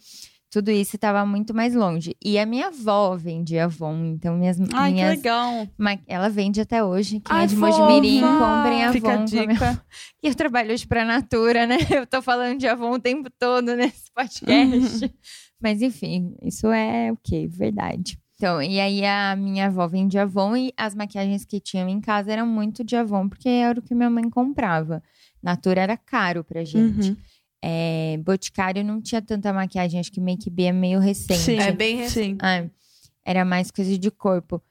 E: Tudo isso estava muito mais longe. E a minha avó vendia Avon, então minhas,
D: Ai, que
E: minhas
D: legal.
E: Ma- Ela vende até hoje. Quem
C: Ai,
E: é de Mojimirim, comprem Avon.
D: Fica a
E: a
D: dica.
E: E eu trabalho hoje pra Natura, né? Eu tô falando de Avon o tempo todo nesse podcast. Mas enfim, isso é o quê? Verdade. Então, e aí a minha avó vende Avon e as maquiagens que tinham em casa eram muito de Avon, porque era o que minha mãe comprava. Natura era caro pra gente.
D: Uhum.
E: É, Boticário não tinha tanta maquiagem, acho que Make B é meio recente.
D: Sim.
C: É bem recente.
E: Ah, era mais coisa de corpo.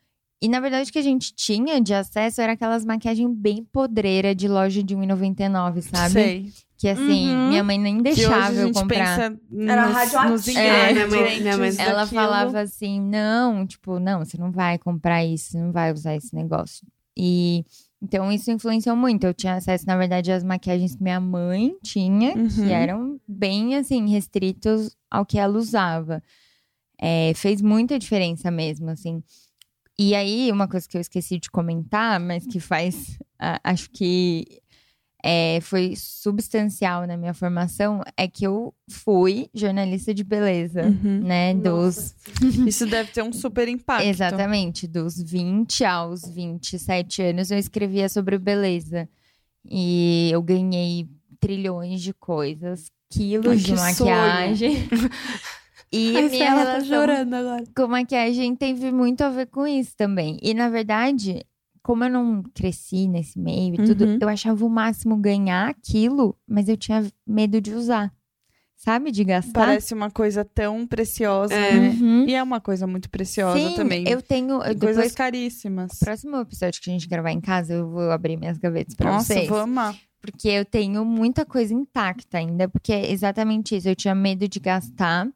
E: E na verdade o que a gente tinha de acesso era aquelas maquiagens bem podreira de loja de R$1,99, sabe?
D: Sei.
E: Que assim,
B: Uhum.
E: minha mãe nem
D: Que hoje
E: deixava eu comprar.
D: pensa
B: Era
D: nos,
B: radioativo.
D: nos
E: É,
C: minha mãe-
D: ingredientes
C: minha mãe-
E: Ela
D: daquilo.
E: falava assim: não, tipo, não, você não vai comprar isso, você não vai usar esse negócio. E então isso influenciou muito. Eu tinha acesso, na verdade, às maquiagens que minha mãe tinha,
D: Uhum.
E: que eram bem assim, restritos ao que ela usava. É, fez muita diferença mesmo, assim. E aí, uma coisa que eu esqueci de comentar, mas que faz, a- acho que é, foi substancial na minha formação, é que eu fui jornalista de beleza,
D: Uhum.
E: né? Dos,
D: Isso deve ter um super impacto.
E: exatamente, dos 20 aos 27 anos eu escrevia sobre beleza. E eu ganhei trilhões de coisas, quilos
D: Ai,
E: de
D: sonho.
E: maquiagem. E
C: Ai,
E: minha
C: tá
E: relação
C: chorando agora.
E: com maquiagem teve muito a ver com isso também. E na verdade, como eu não cresci nesse meio e tudo,
D: Uhum.
E: eu achava o máximo ganhar aquilo, mas eu tinha medo de usar. Sabe? De gastar.
D: Parece uma coisa tão preciosa,
C: É.
D: né?
E: Uhum.
D: E é uma coisa muito preciosa
E: Sim,
D: também.
E: eu tenho. Depois,
D: coisas caríssimas.
E: próximo episódio que a gente gravar em casa, eu vou abrir minhas gavetas pra
D: Nossa,
E: vocês.
D: vou amar.
E: Porque eu tenho muita coisa intacta ainda, porque é exatamente isso. Eu tinha medo de gastar.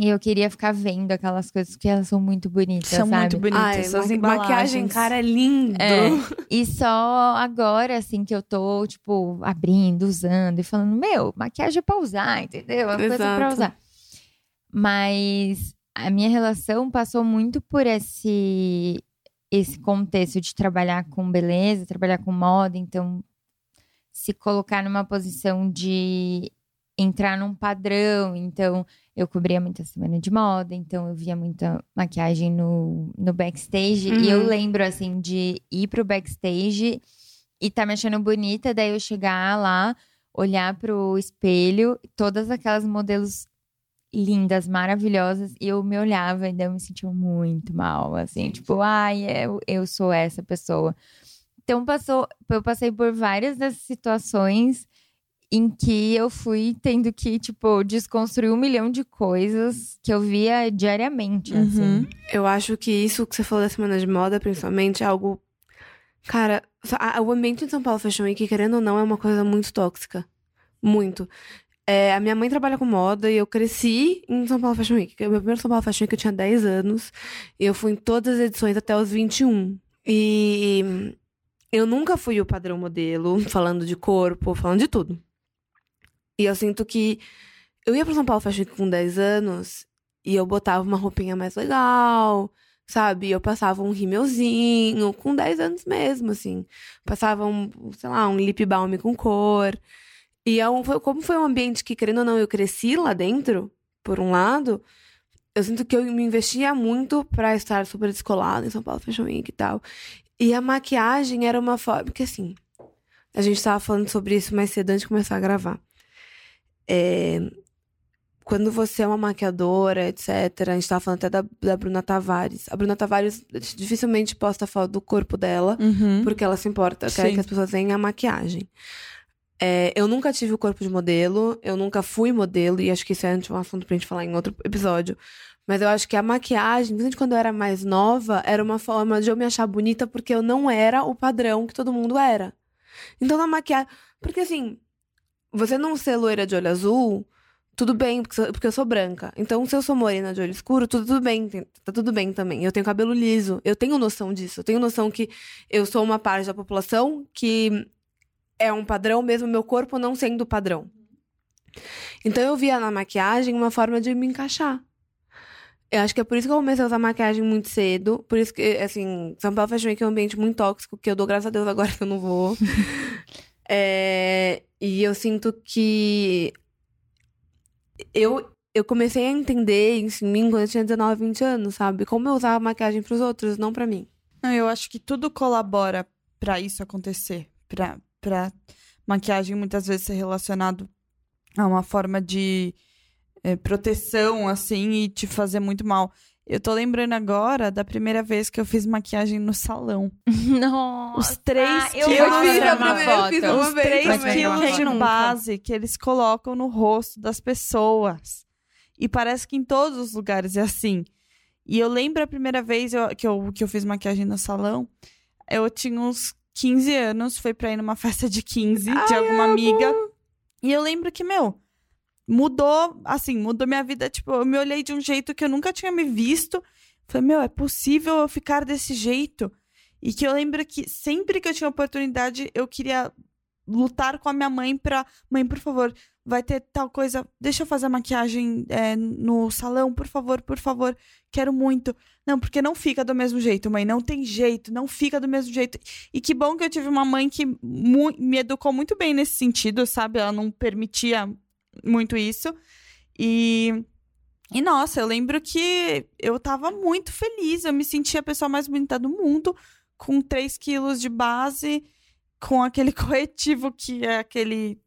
E: E eu queria ficar vendo aquelas coisas que elas são muito bonitas,
D: São
E: sabe?
D: muito bonitas.
C: Ai,
D: embalagens.
C: maquiagem, cara, é lindo.
E: É. E só agora, assim, que eu tô, tipo, abrindo, usando e falando, meu, maquiagem é pra usar, entendeu? É uma coisa pra
C: Exato.
E: usar. Mas a minha relação passou muito por esse, esse contexto de trabalhar com beleza, trabalhar com moda, então se colocar numa posição de entrar num padrão. Então, eu cobria muita semana de moda, então eu via muita maquiagem no, no backstage. E eu
C: Uhum.
E: lembro, assim, de ir pro backstage e tá me achando bonita, daí eu chegar lá, olhar pro espelho, todas aquelas modelos lindas, maravilhosas, e eu me olhava e daí eu me sentia muito mal, assim, tipo, ai, eu, eu sou essa pessoa. Então passou, eu passei por várias dessas situações em que eu fui tendo que, tipo, desconstruir um milhão de coisas que eu via diariamente, assim.
D: Uhum.
C: Eu acho que isso que você falou da semana de moda, principalmente, é algo. Cara, o ambiente de São Paulo Fashion Week, querendo ou não, é uma coisa muito tóxica. Muito. É, a minha mãe trabalha com moda e eu cresci em São Paulo Fashion Week. O meu primeiro São Paulo Fashion Week eu tinha 10 anos. E eu fui em todas as edições até os 21. E eu nunca fui o padrão modelo, falando de corpo, falando de tudo. E eu sinto que eu ia pro São Paulo Fashion Week com 10 anos e eu botava uma roupinha mais legal, sabe? Eu passava um rímelzinho, com 10 anos mesmo, assim. Passava um, sei lá, um lip balm com cor. E é um- como foi um ambiente que, querendo ou não, eu cresci lá dentro, por um lado, eu sinto que eu me investia muito pra estar super descolada em São Paulo Fashion Week e tal. E a maquiagem era uma forma. Porque assim, a gente tava falando sobre isso mais cedo antes de começar a gravar. É, quando você é uma maquiadora, etc. A gente tava falando até da, da Bruna Tavares. A Bruna Tavares dificilmente posta foto do corpo dela,
D: Uhum.
C: porque ela se importa, quer
D: Sim.
C: que as pessoas veem a maquiagem. É, eu nunca tive o corpo de modelo, eu nunca fui modelo, e acho que isso é um assunto pra gente falar em outro episódio. Mas eu acho que a maquiagem, principalmente quando eu era mais nova, era uma forma de eu me achar bonita porque eu não era o padrão que todo mundo era. Então na maquiagem. Porque assim, você não ser loira de olho azul, tudo bem, porque, eu sou branca. Então, se eu sou morena de olho escuro, tudo, tudo bem, tá tudo bem também. Eu tenho cabelo liso, eu tenho noção disso. Eu tenho noção que eu sou uma parte da população que é um padrão, mesmo meu corpo não sendo padrão. Então, eu via na maquiagem uma forma de me encaixar. Eu acho que é por isso que eu comecei a usar maquiagem muito cedo. Por isso que, assim, São Paulo Fashion Week é um ambiente muito tóxico, que eu dou graças a Deus agora que eu não vou. É, e eu sinto que eu, eu comecei a entender isso em mim quando eu tinha 19, 20 anos, sabe? Como eu usava maquiagem pros outros, não pra mim.
D: Não, eu acho que tudo colabora pra isso acontecer. Pra, pra maquiagem muitas vezes ser relacionado a uma forma de eh, proteção, assim, e te fazer muito mal. Eu tô lembrando agora da primeira vez que eu fiz maquiagem no salão.
E: Nossa!
D: Os três
E: Ah, eu
D: quilos.
E: vou
C: fiz a
E: uma
C: primeira, eu fiz uma
D: Os
C: vez
D: 3
E: também.
D: quilos de base que eles colocam no rosto das pessoas. E parece que em todos os lugares é assim. E eu lembro a primeira vez eu- que, eu, que eu fiz maquiagem no salão, eu tinha uns 15 anos, foi pra ir numa festa de 15 de alguma amiga. E eu lembro que, meu, mudou, assim, mudou minha vida. Tipo, eu me olhei de um jeito que eu nunca tinha me visto. Falei, meu, é possível eu ficar desse jeito? E que eu lembro que sempre que eu tinha oportunidade, eu queria lutar com a minha mãe pra. Mãe, por favor, vai ter tal coisa. Deixa eu fazer a maquiagem é, no salão, por favor, por favor. Quero muito. Não, porque não fica do mesmo jeito, mãe. Não tem jeito, não fica do mesmo jeito. E que bom que eu tive uma mãe que me educou muito bem nesse sentido, sabe? Ela não permitia muito isso. E. E nossa, eu lembro que eu tava muito feliz. Eu me sentia a pessoa mais bonita do mundo, com 3 quilos de base, com aquele corretivo que é aquele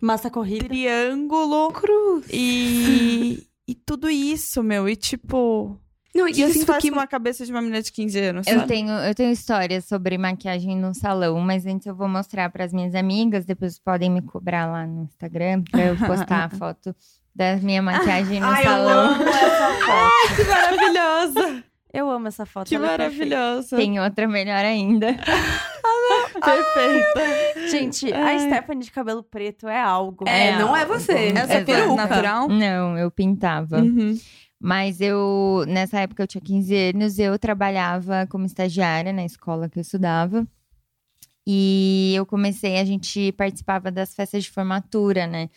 B: Massa corrida.
D: triângulo.
C: Cruz.
D: E, e tudo isso, meu. E tipo.
C: Não, e eu
D: isso
C: sinto
D: faz
C: que
D: com uma cabeça de uma menina de 15 anos,
E: Eu
D: sabe?
E: tenho, eu tenho histórias sobre maquiagem no salão, mas antes eu vou mostrar para as minhas amigas, depois podem me cobrar lá no Instagram para eu postar a foto da minha maquiagem no salão.
B: essa foto.
D: Que maravilhosa!
B: Eu amo essa foto.
D: que
B: é
D: maravilhosa!
E: Tem outra melhor ainda.
D: Perfeita.
B: Gente,
D: Ai.
B: a Stephanie de cabelo preto é algo.
C: É, não é
B: algo.
C: você.
D: Essa
E: Exato.
D: peruca natural?
E: Não, eu pintava.
D: Uhum.
E: Mas eu, nessa época eu tinha 15 anos, eu trabalhava como estagiária na escola que eu estudava. E eu comecei, a gente participava das festas de formatura, né?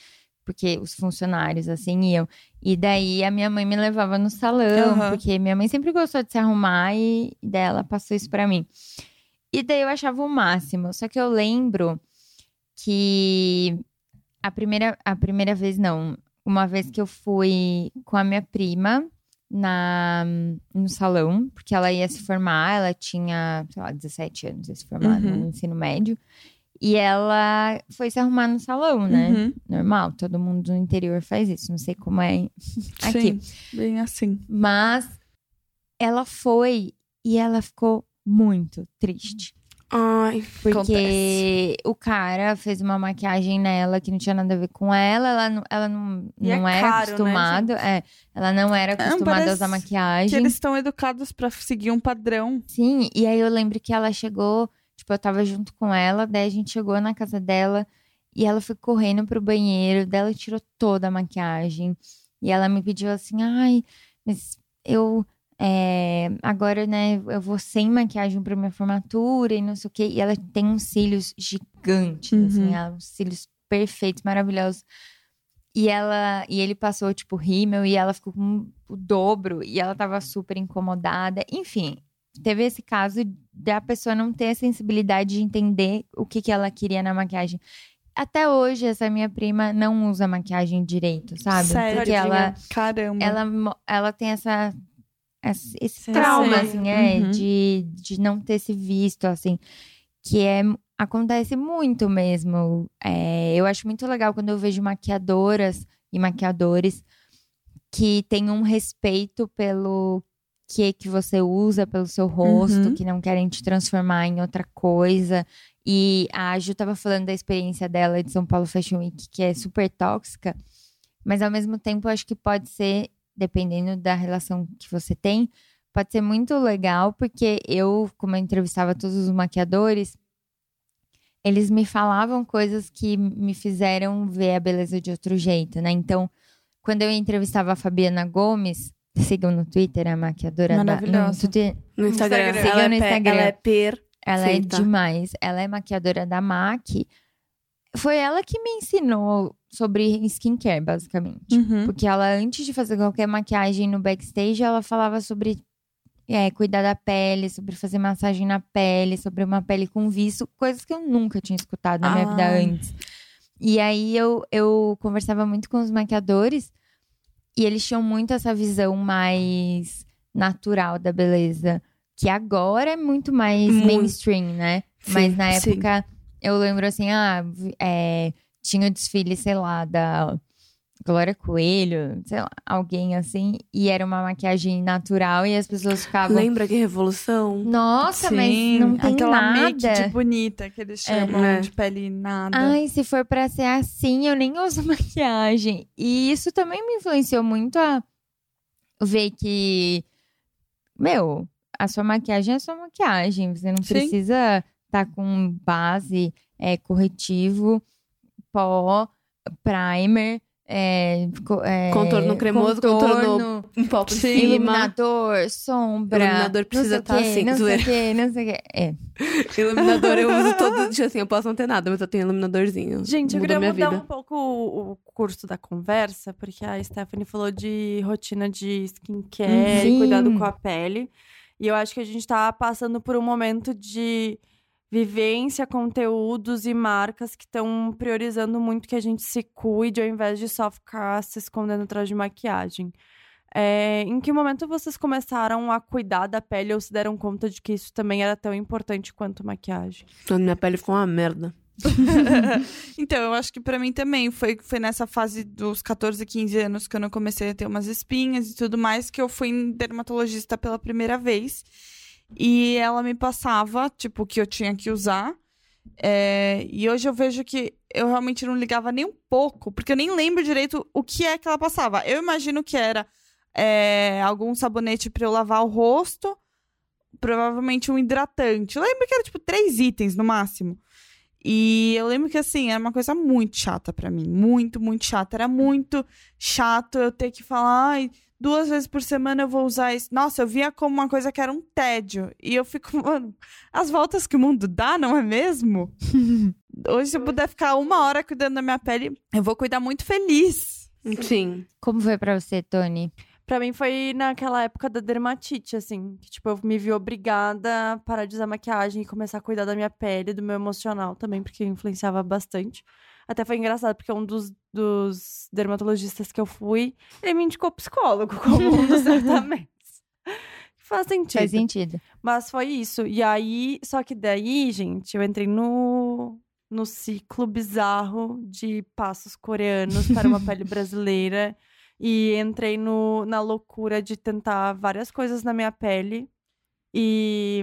E: Porque os funcionários, assim, iam. E daí a minha mãe me levava no salão,
D: Aham.
E: porque minha mãe sempre gostou de se arrumar e daí ela passou isso pra mim. E daí eu achava o máximo. Só que eu lembro que a primeira, a primeira vez, não. Uma vez que eu fui com a minha prima na, no salão, porque ela ia se formar, ela tinha, sei lá, 17 anos, ia se formar
D: Uhum.
E: no ensino médio. E ela foi se arrumar no salão, né?
D: Uhum.
E: Normal, todo mundo no interior faz isso. Não sei como é aqui.
D: Sim, bem assim.
E: Mas ela foi e ela ficou muito triste.
C: Ai,
E: Porque
D: Acontece.
E: o cara fez uma maquiagem nela que não tinha nada a ver com ela. Ela não, ela não,
B: E é
E: não era
B: caro, né,
E: acostumada. é, ela não era acostumada a usar
D: Que
E: maquiagem.
D: eles estão educados pra seguir um padrão.
E: Sim, e aí eu lembro que ela chegou, tipo, eu tava junto com ela, daí a gente chegou na casa dela e ela foi correndo pro banheiro, daí ela tirou toda a maquiagem. E ela me pediu assim, ai, mas eu é, agora, né, eu vou sem maquiagem pra minha formatura e não sei o quê. E ela tem uns cílios gigantes,
D: Uhum.
E: assim, ela- uns cílios perfeitos, maravilhosos. E ela, e ele passou, tipo, rímel e ela ficou com o dobro e ela tava super incomodada. Enfim, teve esse caso da pessoa não ter a sensibilidade de entender o que, que ela queria na maquiagem. Até hoje, essa minha prima não usa maquiagem direito, sabe?
D: Sério?
E: Porque ela,
D: Caramba.
E: ela, ela tem essa, esse,
B: Sim,
E: trauma,
B: sim.
E: assim, é,
D: Uhum.
E: de, de não ter se visto, assim, que é, acontece muito mesmo. É, eu acho muito legal quando eu vejo maquiadoras e maquiadores que têm um respeito pelo que que você usa, pelo seu rosto,
D: Uhum.
E: que não querem te transformar em outra coisa. E a Ju tava falando da experiência dela de São Paulo Fashion Week, que é super tóxica, mas ao mesmo tempo eu acho que pode ser, dependendo da relação que você tem, pode ser muito legal, porque eu, como eu entrevistava todos os maquiadores, eles me falavam coisas que me fizeram ver a beleza de outro jeito, né? Então, quando eu entrevistava a Fabiana Gomes, sigam no Twitter, a maquiadora da. No. Twitter,
C: no Instagram.
D: Instagram.
C: Ela,
E: Siga no
C: é
E: Instagram.
C: ela é per.
E: ela é
C: Feita.
E: demais. Ela é maquiadora da MAC. Foi ela que me ensinou sobre skincare, basicamente.
D: Uhum.
E: Porque ela, antes de fazer qualquer maquiagem no backstage, ela falava sobre é, cuidar da pele, sobre fazer massagem na pele, sobre uma pele com viço, coisas que eu nunca tinha escutado na minha vida
D: Ai.
E: antes. E aí eu, eu conversava muito com os maquiadores e eles tinham muito essa visão mais natural da beleza, que agora é muito mais
C: Muito.
E: mainstream, né?
C: Sim,
E: Mas na
C: sim.
E: Eu lembro assim, ah, é, tinha o desfile, sei lá, da Glória Coelho, sei lá, alguém assim, e era uma maquiagem natural e as pessoas ficavam.
C: Lembra que revolução?
E: Nossa, mas
D: Sim,
E: não tem
D: aquela
E: nada.
D: make de bonita que eles chamam
C: É.
D: de pele nada.
E: Ai, se for pra ser assim, eu nem uso maquiagem. E isso também me influenciou muito a ver que, meu, a sua maquiagem é sua maquiagem. Você não
D: Sim.
E: precisa estar com base, é, corretivo, pó, primer, é, é,
C: Contorno cremoso, contorno Um pouco de cima.
E: iluminador, sombra.
C: Iluminador precisa
E: sei o
C: tá assim,
E: Não sei
C: zoeira.
E: o quê, não sei o quê. É.
C: Iluminador eu uso todo dia, assim, eu posso não ter nada, mas eu tenho iluminadorzinho.
B: Gente, eu queria mudar
C: vida.
B: um pouco o, o curso da conversa, porque a Stephanie falou de rotina de skincare,
E: Sim.
B: e cuidado com a pele. E eu acho que a gente tá passando por um momento de vivência, conteúdos e marcas que estão priorizando muito que a gente se cuide ao invés de só ficar se escondendo atrás de maquiagem. É, em que momento vocês começaram a cuidar da pele ou se deram conta de que isso também era tão importante quanto maquiagem?
C: Quando minha pele ficou uma merda.
D: então, eu acho que pra mim também foi, foi nessa fase dos 14, 15 anos que eu não comecei a ter umas espinhas e tudo mais que eu fui em dermatologista pela primeira vez. E ela me passava, tipo, o que eu tinha que usar. É, e hoje eu vejo que eu realmente não ligava nem um pouco, porque eu nem lembro direito o que é que ela passava. Eu imagino que era é, algum sabonete pra eu lavar o rosto, provavelmente um hidratante. Eu lembro que era tipo três itens no máximo. E eu lembro que, assim, era uma coisa muito chata pra mim. Muito, muito chata. Era muito chato eu ter que falar, ai, duas vezes por semana eu vou usar isso. Nossa, eu via como uma coisa que era um tédio. E eu fico, mano, as voltas que o mundo dá, não é mesmo? Hoje, se eu puder ficar uma hora cuidando da minha pele, eu vou cuidar muito feliz.
C: Sim.
E: Como foi pra você, Tony?
B: Pra mim foi naquela época da dermatite, assim. Que, tipo, eu me vi obrigada a parar de usar maquiagem e começar a cuidar da minha pele, do meu emocional também, porque influenciava bastante. Até foi engraçado, porque um dos, dos dermatologistas que eu fui, ele me indicou psicólogo como um dos tratamentos. Faz sentido.
E: Faz sentido.
B: Mas foi isso. E aí, só que daí, gente, eu entrei no, no ciclo bizarro de passos coreanos para uma pele brasileira. E entrei no, na loucura de tentar várias coisas na minha pele. E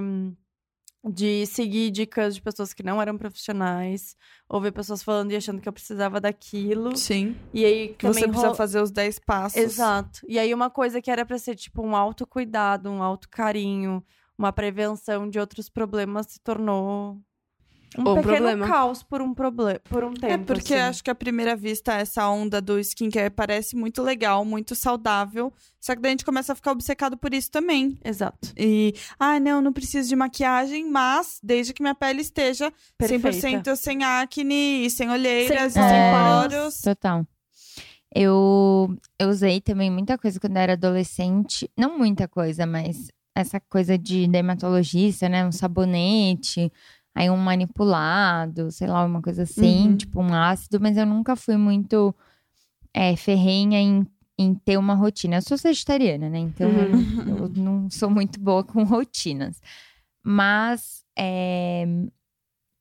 B: de seguir dicas de pessoas que não eram profissionais. Ouvir pessoas falando e achando que eu precisava daquilo.
D: Sim.
B: E aí
D: Que você precisa
B: ro-
D: fazer os 10 passos.
B: Exato. E aí, uma coisa que era pra ser, tipo, um autocuidado, um autocarinho, uma prevenção de outros problemas se tornou um
C: Um
B: pequeno
C: problema.
B: caos por um, proble por um tempo.
D: É porque
B: assim.
D: acho que à primeira vista essa onda do skincare parece muito legal, muito saudável. Só que daí a gente começa a ficar obcecado por isso também.
B: Exato.
D: E, ah, não, não preciso de maquiagem, mas desde que minha pele esteja
B: Perfeita.
D: 100% sem acne sem olheiras,
B: Sem
D: e sem
E: poros.
D: poros.
E: Total. Eu, eu usei também muita coisa quando eu era adolescente. Não muita coisa, mas essa coisa de dermatologista, né? Um sabonete, aí um manipulado, sei lá, uma coisa assim,
D: Uhum.
E: tipo um ácido, mas eu nunca fui muito é, ferrenha em, em ter uma rotina. Eu sou vegetariana, né? Então eu não sou muito boa com rotinas. Mas é,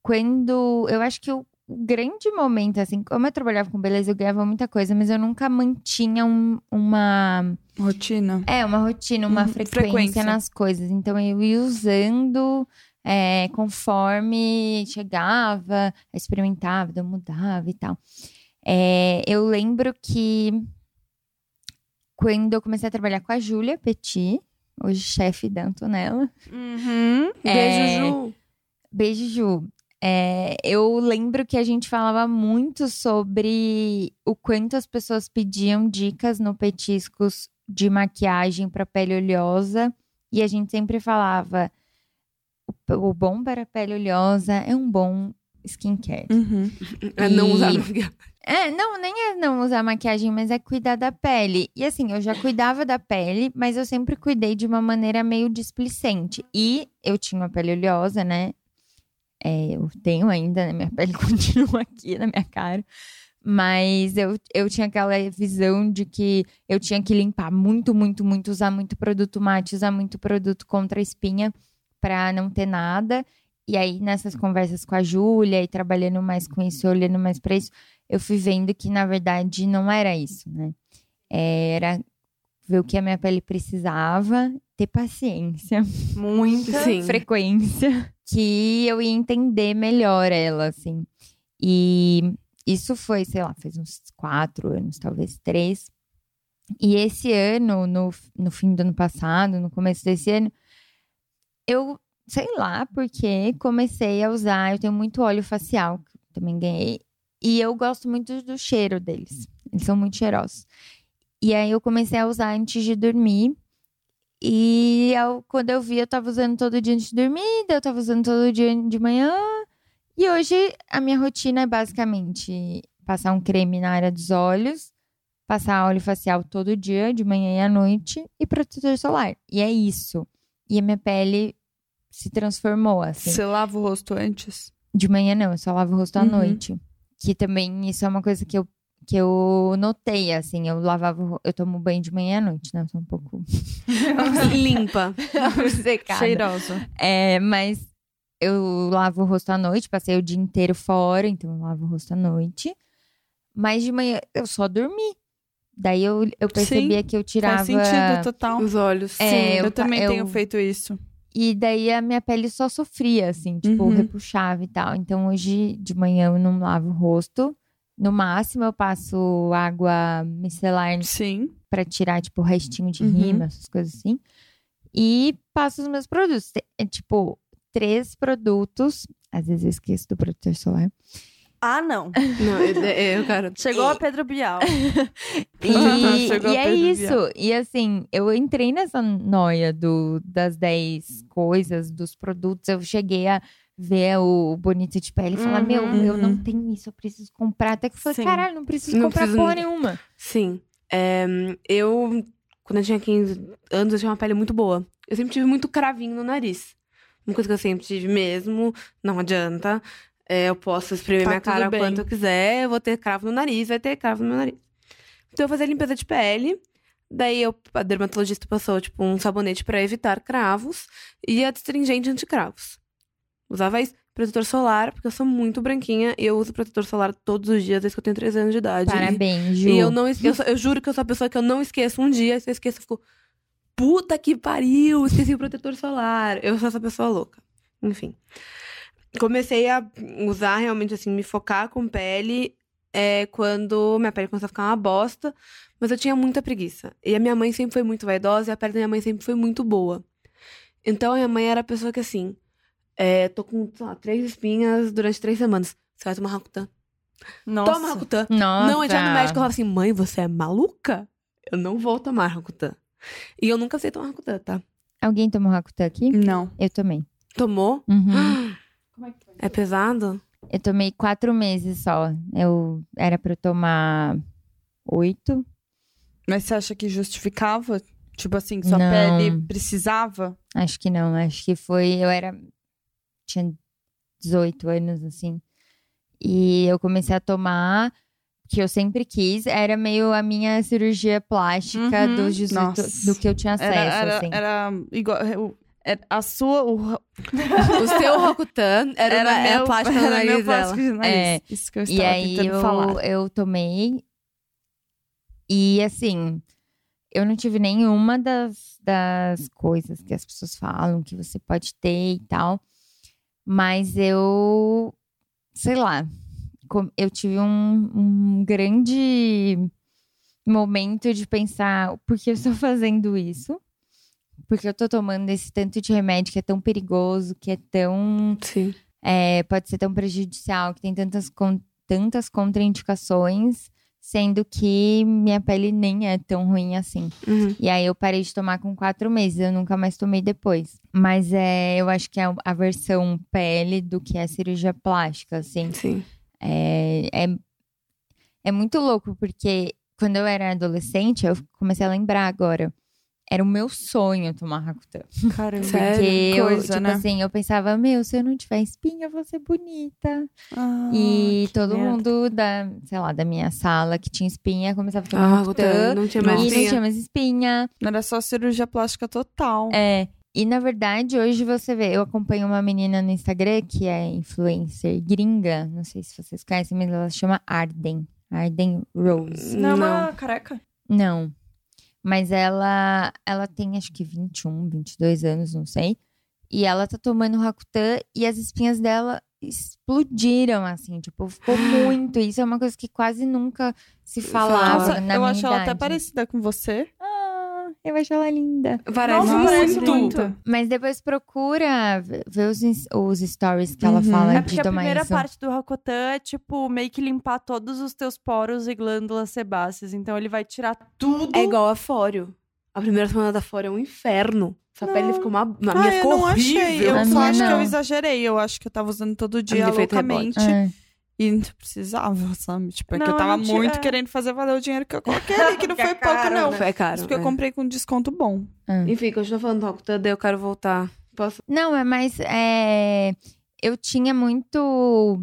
E: quando. Eu acho que o, o grande momento, assim, como eu trabalhava com beleza, eu ganhava muita coisa, mas eu nunca mantinha um- uma.
D: Rotina.
E: É, uma rotina, uma
D: Uhum,
E: frequência,
D: frequência.
E: nas coisas. Então eu ia usando é, conforme chegava, experimentava, eu mudava e tal. É, eu lembro que quando eu comecei a trabalhar com a Júlia Petit, hoje chefe da Antonella,
B: Uhum.
C: Beijo,
E: É.
C: Ju.
E: Beijo, Ju. É, eu lembro que a gente falava muito sobre o quanto as pessoas pediam dicas no Petiscos de maquiagem para pele oleosa. E a gente sempre falava: o, bom para pele oleosa é um bom skincare.
D: Uhum.
C: É não
E: E-
C: usar maquiagem.
E: É, não, nem é não usar maquiagem, mas é cuidar da pele. E assim, eu já cuidava da pele, mas eu sempre cuidei de uma maneira meio displicente. E eu tinha uma pele oleosa, né? É, eu tenho ainda, né? Minha pele continua aqui na minha cara. Mas eu, eu tinha aquela visão de que eu tinha que limpar muito, muito, muito, usar muito produto mate, usar muito produto contra a espinha pra não ter nada. E aí, nessas conversas com a Júlia e trabalhando mais com isso, olhando mais pra isso, eu fui vendo que, na verdade, não era isso, né? Era ver o que a minha pele precisava, ter paciência,
B: Muita.
C: Sim.
E: frequência, que eu ia entender melhor ela, assim. E isso foi, sei lá, fez uns quatro anos, talvez três. E esse ano, no, no fim do ano passado, no começo desse ano, eu, sei lá, porque comecei a usar. Eu tenho muito óleo facial, que também ganhei. E eu gosto muito do cheiro deles. Eles são muito cheirosos. E aí eu comecei a usar antes de dormir. E eu- quando eu vi, eu tava usando todo dia antes de dormir, daí eu tava usando todo dia de manhã. E hoje a minha rotina é basicamente passar um creme na área dos olhos, passar óleo facial todo dia, de manhã e à noite, e protetor solar. E é isso. E a minha pele se transformou, assim.
D: Você lava o rosto antes?
E: De manhã não, eu só lavo o rosto à
D: Uhum.
E: noite. Que também isso é uma coisa que eu, que eu notei, assim. Eu lavava, eu tomo banho de manhã à noite, né? Eu sou um pouco
C: Limpa.
E: obcecada.
D: Cheirosa.
E: É, mas eu lavo o rosto à noite, passei o dia inteiro fora, então eu lavo o rosto à noite. Mas de manhã eu só dormi. Daí eu, eu percebia que eu tirava.
D: Faz sentido total.
C: Os olhos.
E: É,
D: Sim, eu,
E: eu ta-
D: também
E: eu-
D: tenho feito isso.
E: E daí a minha pele só sofria, assim, tipo,
D: Uhum.
E: repuxava e tal. Então hoje de manhã eu não lavo o rosto. No máximo eu passo água micelar
D: Sim.
E: pra tirar, tipo, o restinho de
D: Uhum.
E: rima, essas coisas assim. E passo os meus produtos. É, tipo, três produtos. Às vezes eu esqueço do protetor solar.
B: Ah, não.
C: Não, eu, eu quero.
B: Chegou a Pedro Bial.
E: E,
D: Chegou
E: e
D: a
E: é
D: Pedro
E: isso. E assim, eu entrei nessa noia do, das 10 coisas, dos produtos. Eu cheguei a ver o bonito de pele e falar:
C: Uhum.
E: Meu, eu não
D: Uhum.
E: tenho isso, eu preciso comprar. Até que eu falei:
B: Sim.
E: Caralho, não preciso
C: Não
E: comprar
C: preciso-
E: porra nenhuma.
C: Sim. É, eu, quando eu tinha 15 anos, eu tinha uma pele muito boa. Eu sempre tive muito cravinho no nariz. Uma coisa que eu sempre tive mesmo, não adianta. É, eu posso espremer
D: Tá
C: minha cara
D: bem.
C: quanto eu quiser, eu vou ter cravo no nariz, vai ter cravo no meu nariz. Então eu fazia limpeza de pele. Daí eu, a dermatologista passou, tipo, um sabonete pra evitar cravos e a astringente anti-cravos. Usava isso. Protetor solar, porque eu sou muito branquinha e eu uso protetor solar todos os dias desde que eu tenho 13 anos de idade.
E: Parabéns, Ju.
C: e eu não esqueço, eu juro que eu sou a pessoa que eu não esqueço um dia, se eu esqueço, eu fico. Puta que pariu, esqueci o protetor solar. Eu sou essa pessoa louca. Enfim. Comecei a usar realmente assim, me focar com pele é, quando minha pele começou a ficar uma bosta, mas eu tinha muita preguiça. E a minha mãe sempre foi muito vaidosa e a pele da minha mãe sempre foi muito boa. Então a minha mãe era a pessoa que assim, é, tô com, sei lá, três espinhas durante três semanas. Você vai tomar Rakutan?
B: Nossa.
C: Toma Rakutan.
E: Nossa.
C: Não, eu já no médico eu falava assim, mãe, você é maluca? Eu não vou tomar Rakutan. E eu nunca sei tomar Rakutan, tá?
E: Alguém tomou Rakutan aqui?
D: Não.
E: Eu tomei.
C: Tomou?
E: Uhum.
C: É pesado?
E: Eu tomei quatro meses só. Eu era pra eu tomar oito.
D: Mas você acha que justificava? Tipo assim, que sua
E: Não.
D: pele precisava?
E: Acho que não. Acho que foi. Eu era. Tinha 18 anos, assim. E eu comecei a tomar. Que eu sempre quis. Era meio a minha cirurgia plástica
B: Uhum.
E: dos 18.
D: Nossa.
E: Do que eu tinha acesso,
D: Era, era,
E: assim.
D: era igual. A sua. O,
C: O seu Rakutan era,
D: era
C: uma,
D: meu, era
C: nariz
D: meu
C: dela.
D: plástico de nariz.
E: É.
D: Isso que eu
E: E
D: estava
E: aí
D: tentando
E: eu,
D: falar.
E: eu tomei. E assim, eu não tive nenhuma das, das coisas que as pessoas falam que você pode ter e tal. Mas eu, sei lá, eu tive um, um grande momento de pensar por que eu estou fazendo isso? Porque eu tô tomando esse tanto de remédio que é tão perigoso, que é tão
C: Sim.
E: é, pode ser tão prejudicial, que tem tantas, tantas contraindicações, sendo que minha pele nem é tão ruim assim.
C: Uhum.
E: E aí eu parei de tomar com quatro meses, eu nunca mais tomei depois. Mas é, eu acho que é a versão pele do que é cirurgia plástica, assim.
C: Sim.
E: É, é, é muito louco, porque quando eu era adolescente, eu comecei a lembrar agora. Era o meu sonho tomar Rakutan.
B: Caramba.
C: Sério?
E: Porque eu,
D: coisa,
E: tipo
D: né?
E: assim, eu pensava, meu, se eu não tiver espinha, eu vou ser bonita.
B: Ah,
E: e todo
B: merda.
E: mundo da, sei lá, da minha sala que tinha espinha começava a
C: Ah,
E: tomar
C: Rakutan,
E: Rakutan.
C: não tinha mais
E: e não
C: espinha.
E: tinha mais espinha.
D: Não era só cirurgia plástica total.
E: É. E na verdade, hoje você vê, eu acompanho uma menina no Instagram que é influencer gringa, não sei se vocês conhecem, mas ela se chama Arden. Arden Rose.
B: Não, é uma careca?
E: Não. Mas ela, ela tem acho que 21, 22 anos, não sei. E ela tá tomando Rakutan e as espinhas dela explodiram, assim, tipo, ficou muito. Isso é uma coisa que quase nunca se falava
D: Nossa,
E: na
D: eu
E: minha
D: acho ela até
E: idade.
D: parecida com você.
E: Ah, Eu acho ela linda.
C: Parece
B: Nossa,
C: muito.
B: parece muito.
E: Mas depois procura ver os, os stories que ela
D: Uhum.
E: fala
B: É
E: de
B: porque a
E: tomar
B: primeira
E: isso.
B: parte do Rakotan é, tipo, meio que limpar todos os teus poros e glândulas sebáceas. Então ele vai tirar tudo.
C: É igual a Fório. A primeira semana da Fório é um inferno. Essa pele ficou uma. A minha
D: Ah, eu não achei. Eu
E: A
D: só acho que eu
E: não.
D: exagerei. Eu acho que eu tava usando todo dia
C: efeito
D: loucamente.
E: É.
D: E não precisava, sabe? Tipo, é que
B: Não,
D: eu tava
B: tinha-
D: muito
B: é.
D: querendo fazer valer o dinheiro que eu coloquei ali, que não
B: Que é
D: foi pouco,
B: caro,
D: não.
B: né?
C: Foi caro.
D: Isso porque eu
C: é.
D: comprei com desconto bom.
C: Enfim, continua falando do Rakutan, daí eu quero voltar. Posso?
E: Não, é mais. é, Eu tinha muito.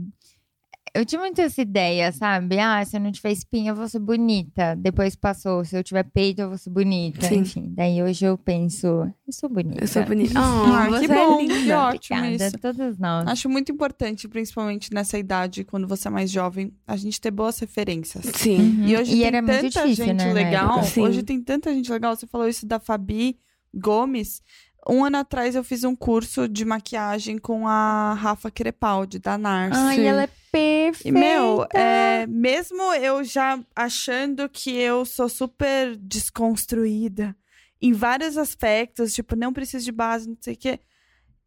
E: Eu tinha muito essa ideia, sabe? Ah, se eu não tiver espinha, eu vou ser bonita. Depois passou, se eu tiver peito, eu vou ser bonita.
C: Sim.
E: Enfim, daí hoje eu penso, eu sou bonita.
C: Eu sou bonita.
D: Ah,
C: Oh,
D: que
C: é
D: bom,
C: linda.
D: que ótimo
E: Obrigada,
D: isso.
E: todas nós.
D: Acho muito importante, principalmente nessa idade, quando você é mais jovem, a gente ter boas referências.
C: Sim.
E: Uhum.
D: E hoje tem
E: era
D: tanta
E: muito difícil,
D: gente
E: né,
D: legal. Hoje tem tanta gente legal. Você falou isso da Fabi Gomes. Um ano atrás eu fiz um curso de maquiagem com a Rafa Crepaldi, da Nars.
E: Ai,
C: Sim.
E: ela é perfeita.
D: E, meu, é, mesmo eu já achando que eu sou super desconstruída em vários aspectos, tipo, não preciso de base, não sei o quê.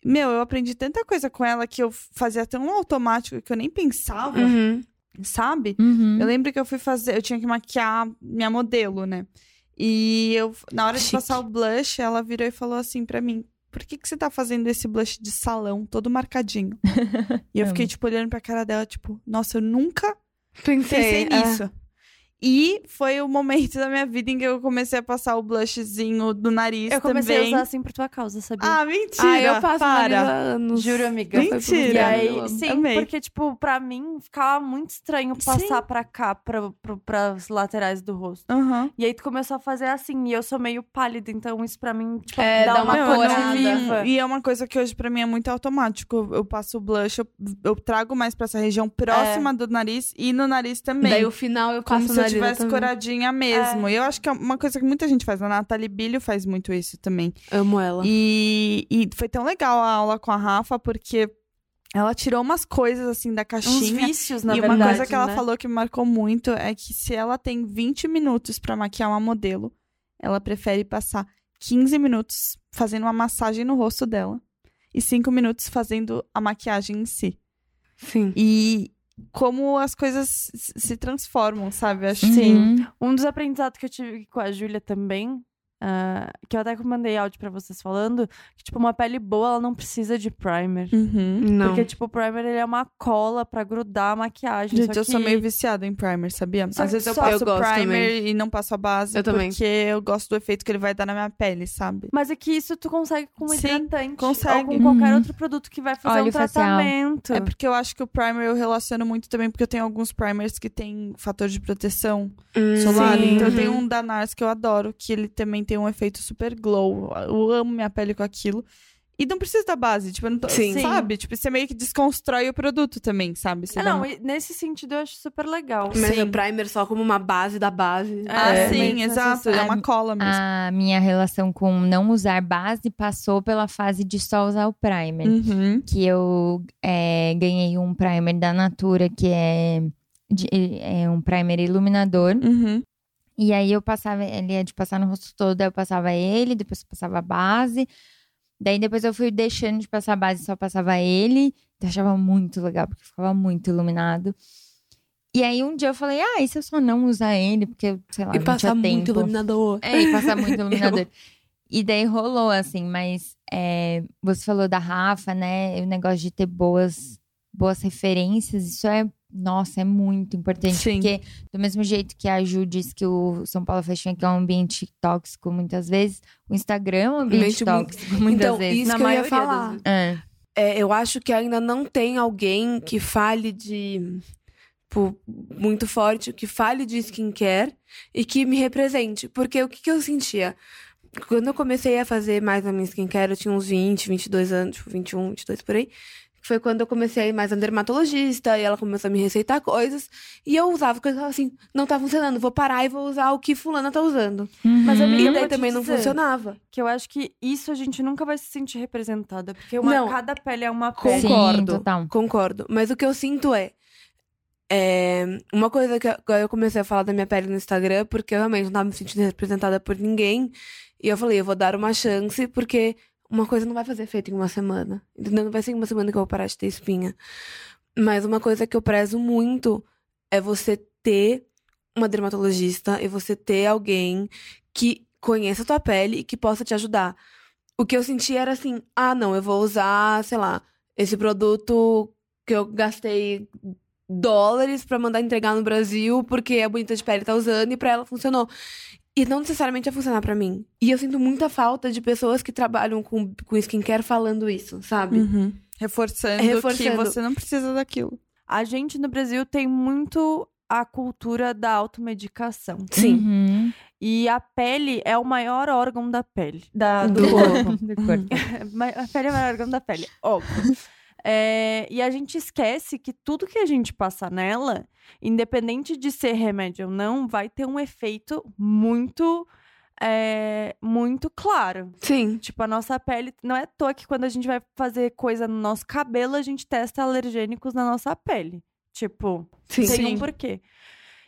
D: Meu, eu aprendi tanta coisa com ela que eu fazia tão automático que eu nem pensava,
C: Uhum.
D: sabe?
E: Uhum.
D: Eu lembro que eu fui fazer, eu tinha que maquiar minha modelo, né? E eu, na hora de
C: Chique.
D: passar o blush, ela virou e falou assim pra mim: Por que, que você tá fazendo esse blush de salão todo marcadinho? e eu fiquei, tipo, olhando pra cara dela, tipo, nossa, eu nunca
C: Pensei,
D: pensei
C: é.
D: E foi o momento da minha vida em que eu comecei a passar o blushzinho do nariz
B: Eu comecei
D: também.
B: a usar assim por tua causa, sabia?
D: Ah, mentira!
C: Ah, eu passo
D: para.
C: há anos.
B: Juro, amiga.
D: Mentira.
B: E aí, sim,
D: Amei.
B: porque, tipo, pra mim ficava muito estranho passar pra cá, pra, pra, pras laterais do rosto.
D: Aham.
B: E aí tu começou a fazer assim, e eu sou meio pálida, então isso pra mim, tipo,
C: É,
B: dá,
C: dá
B: uma,
C: uma
B: cor viva.
D: E é uma coisa que hoje pra mim é muito automático. Eu, passo o blush, eu, eu trago mais pra essa região próxima do nariz e no nariz também.
C: Daí o final eu passo
D: eu
C: nariz
D: tivesse coradinha mesmo. E eu acho que é uma coisa que muita gente faz. A Nathalie Bilho faz muito isso também.
C: Amo ela.
D: E, e foi tão legal a aula com a Rafa, porque ela tirou umas coisas assim da
B: Uns
D: caixinha.
B: vícios, na
D: e
B: verdade,
D: uma coisa que ela
B: né?
D: falou que me marcou muito é que se ela tem 20 minutos pra maquiar uma modelo, ela prefere passar 15 minutos fazendo uma massagem no rosto dela e 5 minutos fazendo a maquiagem em si.
C: Sim.
D: E como as coisas se transformam, sabe? Acho
E: Sim.
B: Um dos aprendizados que eu tive com a Júlia também, ah, que eu até mandei áudio pra vocês falando, que, tipo, uma pele boa, ela não precisa de primer.
D: Uhum.
C: Não.
B: Porque, tipo, o primer, ele é uma cola pra grudar a maquiagem.
D: Gente,
B: só
D: eu sou
B: que-
D: meio viciada em primer, sabia?
B: Só-
D: Às vezes eu passo
C: Eu gosto
D: primer e não passo a base,
C: Eu também.
D: porque eu gosto do efeito que ele vai dar na minha pele, sabe?
B: Mas é que isso tu consegue com um
D: Sim,
B: hidratante.
D: consegue.
B: Ou com qualquer
E: Uhum.
B: outro produto que vai fazer
E: Óleo
B: um
E: facial.
B: tratamento.
D: É porque eu acho que o primer eu relaciono muito também, porque eu tenho alguns primers que tem fator de proteção
C: Hum,
D: solar.
B: Sim.
D: Então eu
C: uhum.
D: tenho um da NARS que eu adoro, que ele também tem um efeito super glow. Eu amo minha pele com aquilo. E não precisa da base, tipo, não tô,
C: Sim.
D: sabe? Tipo, você meio que desconstrói o produto também, sabe? Você
B: Ah,
D: dá
B: não,
D: uma-
B: e nesse sentido eu acho super legal.
C: Mas
D: Sim.
C: o primer só como uma base da base.
D: Ah,
B: É,
D: sim, exato. É uma cola mesmo.
E: A minha relação com não usar base passou pela fase de só usar o primer.
D: Uhum.
E: Que eu é, ganhei um primer da Natura, que é, de- é um primer iluminador.
D: Uhum.
E: E aí eu passava, ele é de passar no rosto todo, aí eu passava ele, depois eu passava a base. Daí depois eu fui deixando de passar a base, só passava ele. Eu achava muito legal, porque ficava muito iluminado. E aí um dia eu falei, ah, e se eu só não usar ele? Porque, sei lá,
C: E
E: não
C: passar muito iluminador.
E: É, e passar muito iluminador. E daí rolou, assim, mas é, você falou da Rafa, né? O negócio de ter boas, boas referências, isso é, nossa, é muito importante.
D: Sim.
E: Porque do mesmo jeito que a Ju diz que o São Paulo Fashion Week é um ambiente tóxico muitas vezes, o Instagram é um ambiente tóxico muitas
C: Então,
E: vezes.
C: isso
B: Na
C: que eu ia
B: das
C: falar.
B: vezes.
E: É.
C: É, eu acho que ainda não tem alguém que fale de. Tipo, muito forte, que fale de skincare e que me represente. Porque o que, que eu sentia? Quando eu comecei a fazer mais a minha skincare, eu tinha uns 20, 22 anos, tipo, 21, 22 por aí. Foi quando eu comecei a ir mais na dermatologista e ela começou a me receitar coisas. E eu usava, tava assim, não tá funcionando, vou parar e vou usar o que fulana tá usando.
B: Mas,
E: Uhum.
C: E
B: eu
C: daí
B: vou te
C: também não funcionava.
B: Que eu acho que isso a gente nunca vai se sentir representada. Porque uma,
C: Não.
B: cada pele é uma pele.
E: Sim,
C: Concordo.
E: total.
C: Concordo. Mas o que eu sinto é. É, uma coisa que agora eu comecei a falar da minha pele no Instagram, porque eu realmente não tava me sentindo representada por ninguém. E eu falei, eu vou dar uma chance, porque uma coisa não vai fazer efeito em uma semana. Entendeu? Não vai ser em uma semana que eu vou parar de ter espinha. Mas uma coisa que eu prezo muito é você ter uma dermatologista e você ter alguém que conheça a tua pele e que possa te ajudar. O que eu senti era assim: ah, não, eu vou usar, sei lá, esse produto que eu gastei dólares pra mandar entregar no Brasil porque a bonita de pele tá usando e pra ela funcionou. E não necessariamente vai funcionar pra mim. E eu sinto muita falta de pessoas que trabalham com, com skincare falando isso, sabe?
D: Uhum. Reforçando,
C: Reforçando.
D: que você não precisa daquilo.
B: A gente no Brasil tem muito a cultura da automedicação.
C: Sim.
E: Uhum.
B: E a pele é o maior órgão da pele. Da, do
C: Do
B: corpo.
E: Do corpo.
B: Ma- a pele é o maior órgão da pele, óbvio. É, e a gente esquece que tudo que a gente passa nela, independente de ser remédio ou não, vai ter um efeito muito, é, muito claro.
C: Sim.
B: Tipo, a nossa pele. Não é à toa que quando a gente vai fazer coisa no nosso cabelo, a gente testa alergênicos na nossa pele. Tipo,
C: Sim.
B: tem
D: Sim.
B: um porquê.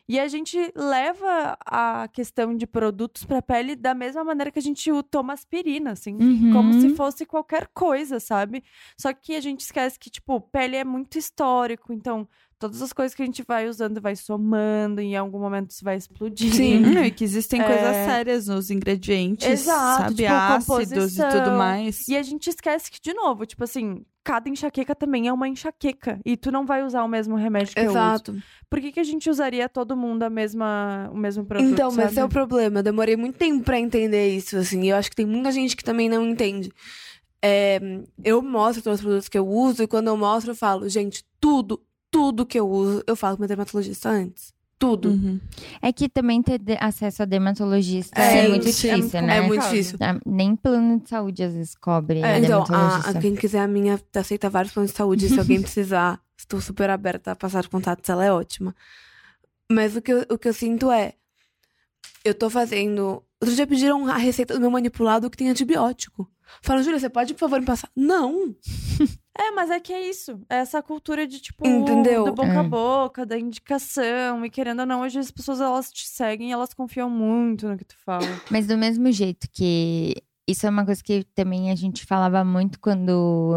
B: E a gente leva a questão de produtos pra pele da mesma maneira que a gente toma aspirina, assim.
E: Uhum.
B: Como se fosse qualquer coisa, sabe? Só que a gente esquece que, tipo, pele é muito histórico. Então, todas as coisas que a gente vai usando vai somando. E em algum momento isso vai explodir.
C: Sim.
D: Hum, e que existem
B: É.
D: coisas sérias nos ingredientes,
B: Exato,
D: sabe?
B: tipo,
D: Ácidos e tudo mais.
B: E a gente esquece que, de novo, tipo assim, cada enxaqueca também é uma enxaqueca. E tu não vai usar o mesmo remédio que eu uso.
C: Exato.
B: Por que, que a gente usaria todo mundo a mesma, o mesmo produto?
C: Então, mas esse é o
B: sabe?
C: problema. Eu demorei muito tempo pra entender isso, assim. E eu acho que tem muita gente que também não entende. É, eu mostro todos os produtos que eu uso e quando eu mostro, eu falo, gente, tudo, tudo que eu uso, eu falo com meu dermatologista antes. Tudo.
D: Uhum.
E: É que também ter acesso a dermatologista
C: É,
E: é, muito
C: é
E: difícil,
C: muito-
E: né?
C: É muito difícil.
E: Ah, Nem plano de saúde às vezes cobre
C: É,
E: a
C: então, a, a- quem quiser a minha aceita vários planos de saúde. Se alguém precisar, estou super aberta a passar contatos, ela é ótima. Mas o que, eu, o que eu sinto é. Eu tô fazendo. Outro dia pediram a receita do meu manipulado que tem antibiótico. Falaram, Júlia, você pode, por favor, me passar? Não!
B: É, mas é que é isso. É essa cultura de, tipo,
C: Entendeu?
B: do boca
E: É.
B: a boca, da indicação. E querendo ou não, hoje as pessoas, elas te seguem e elas confiam muito no que tu fala.
E: Mas do mesmo jeito que isso é uma coisa que também a gente falava muito quando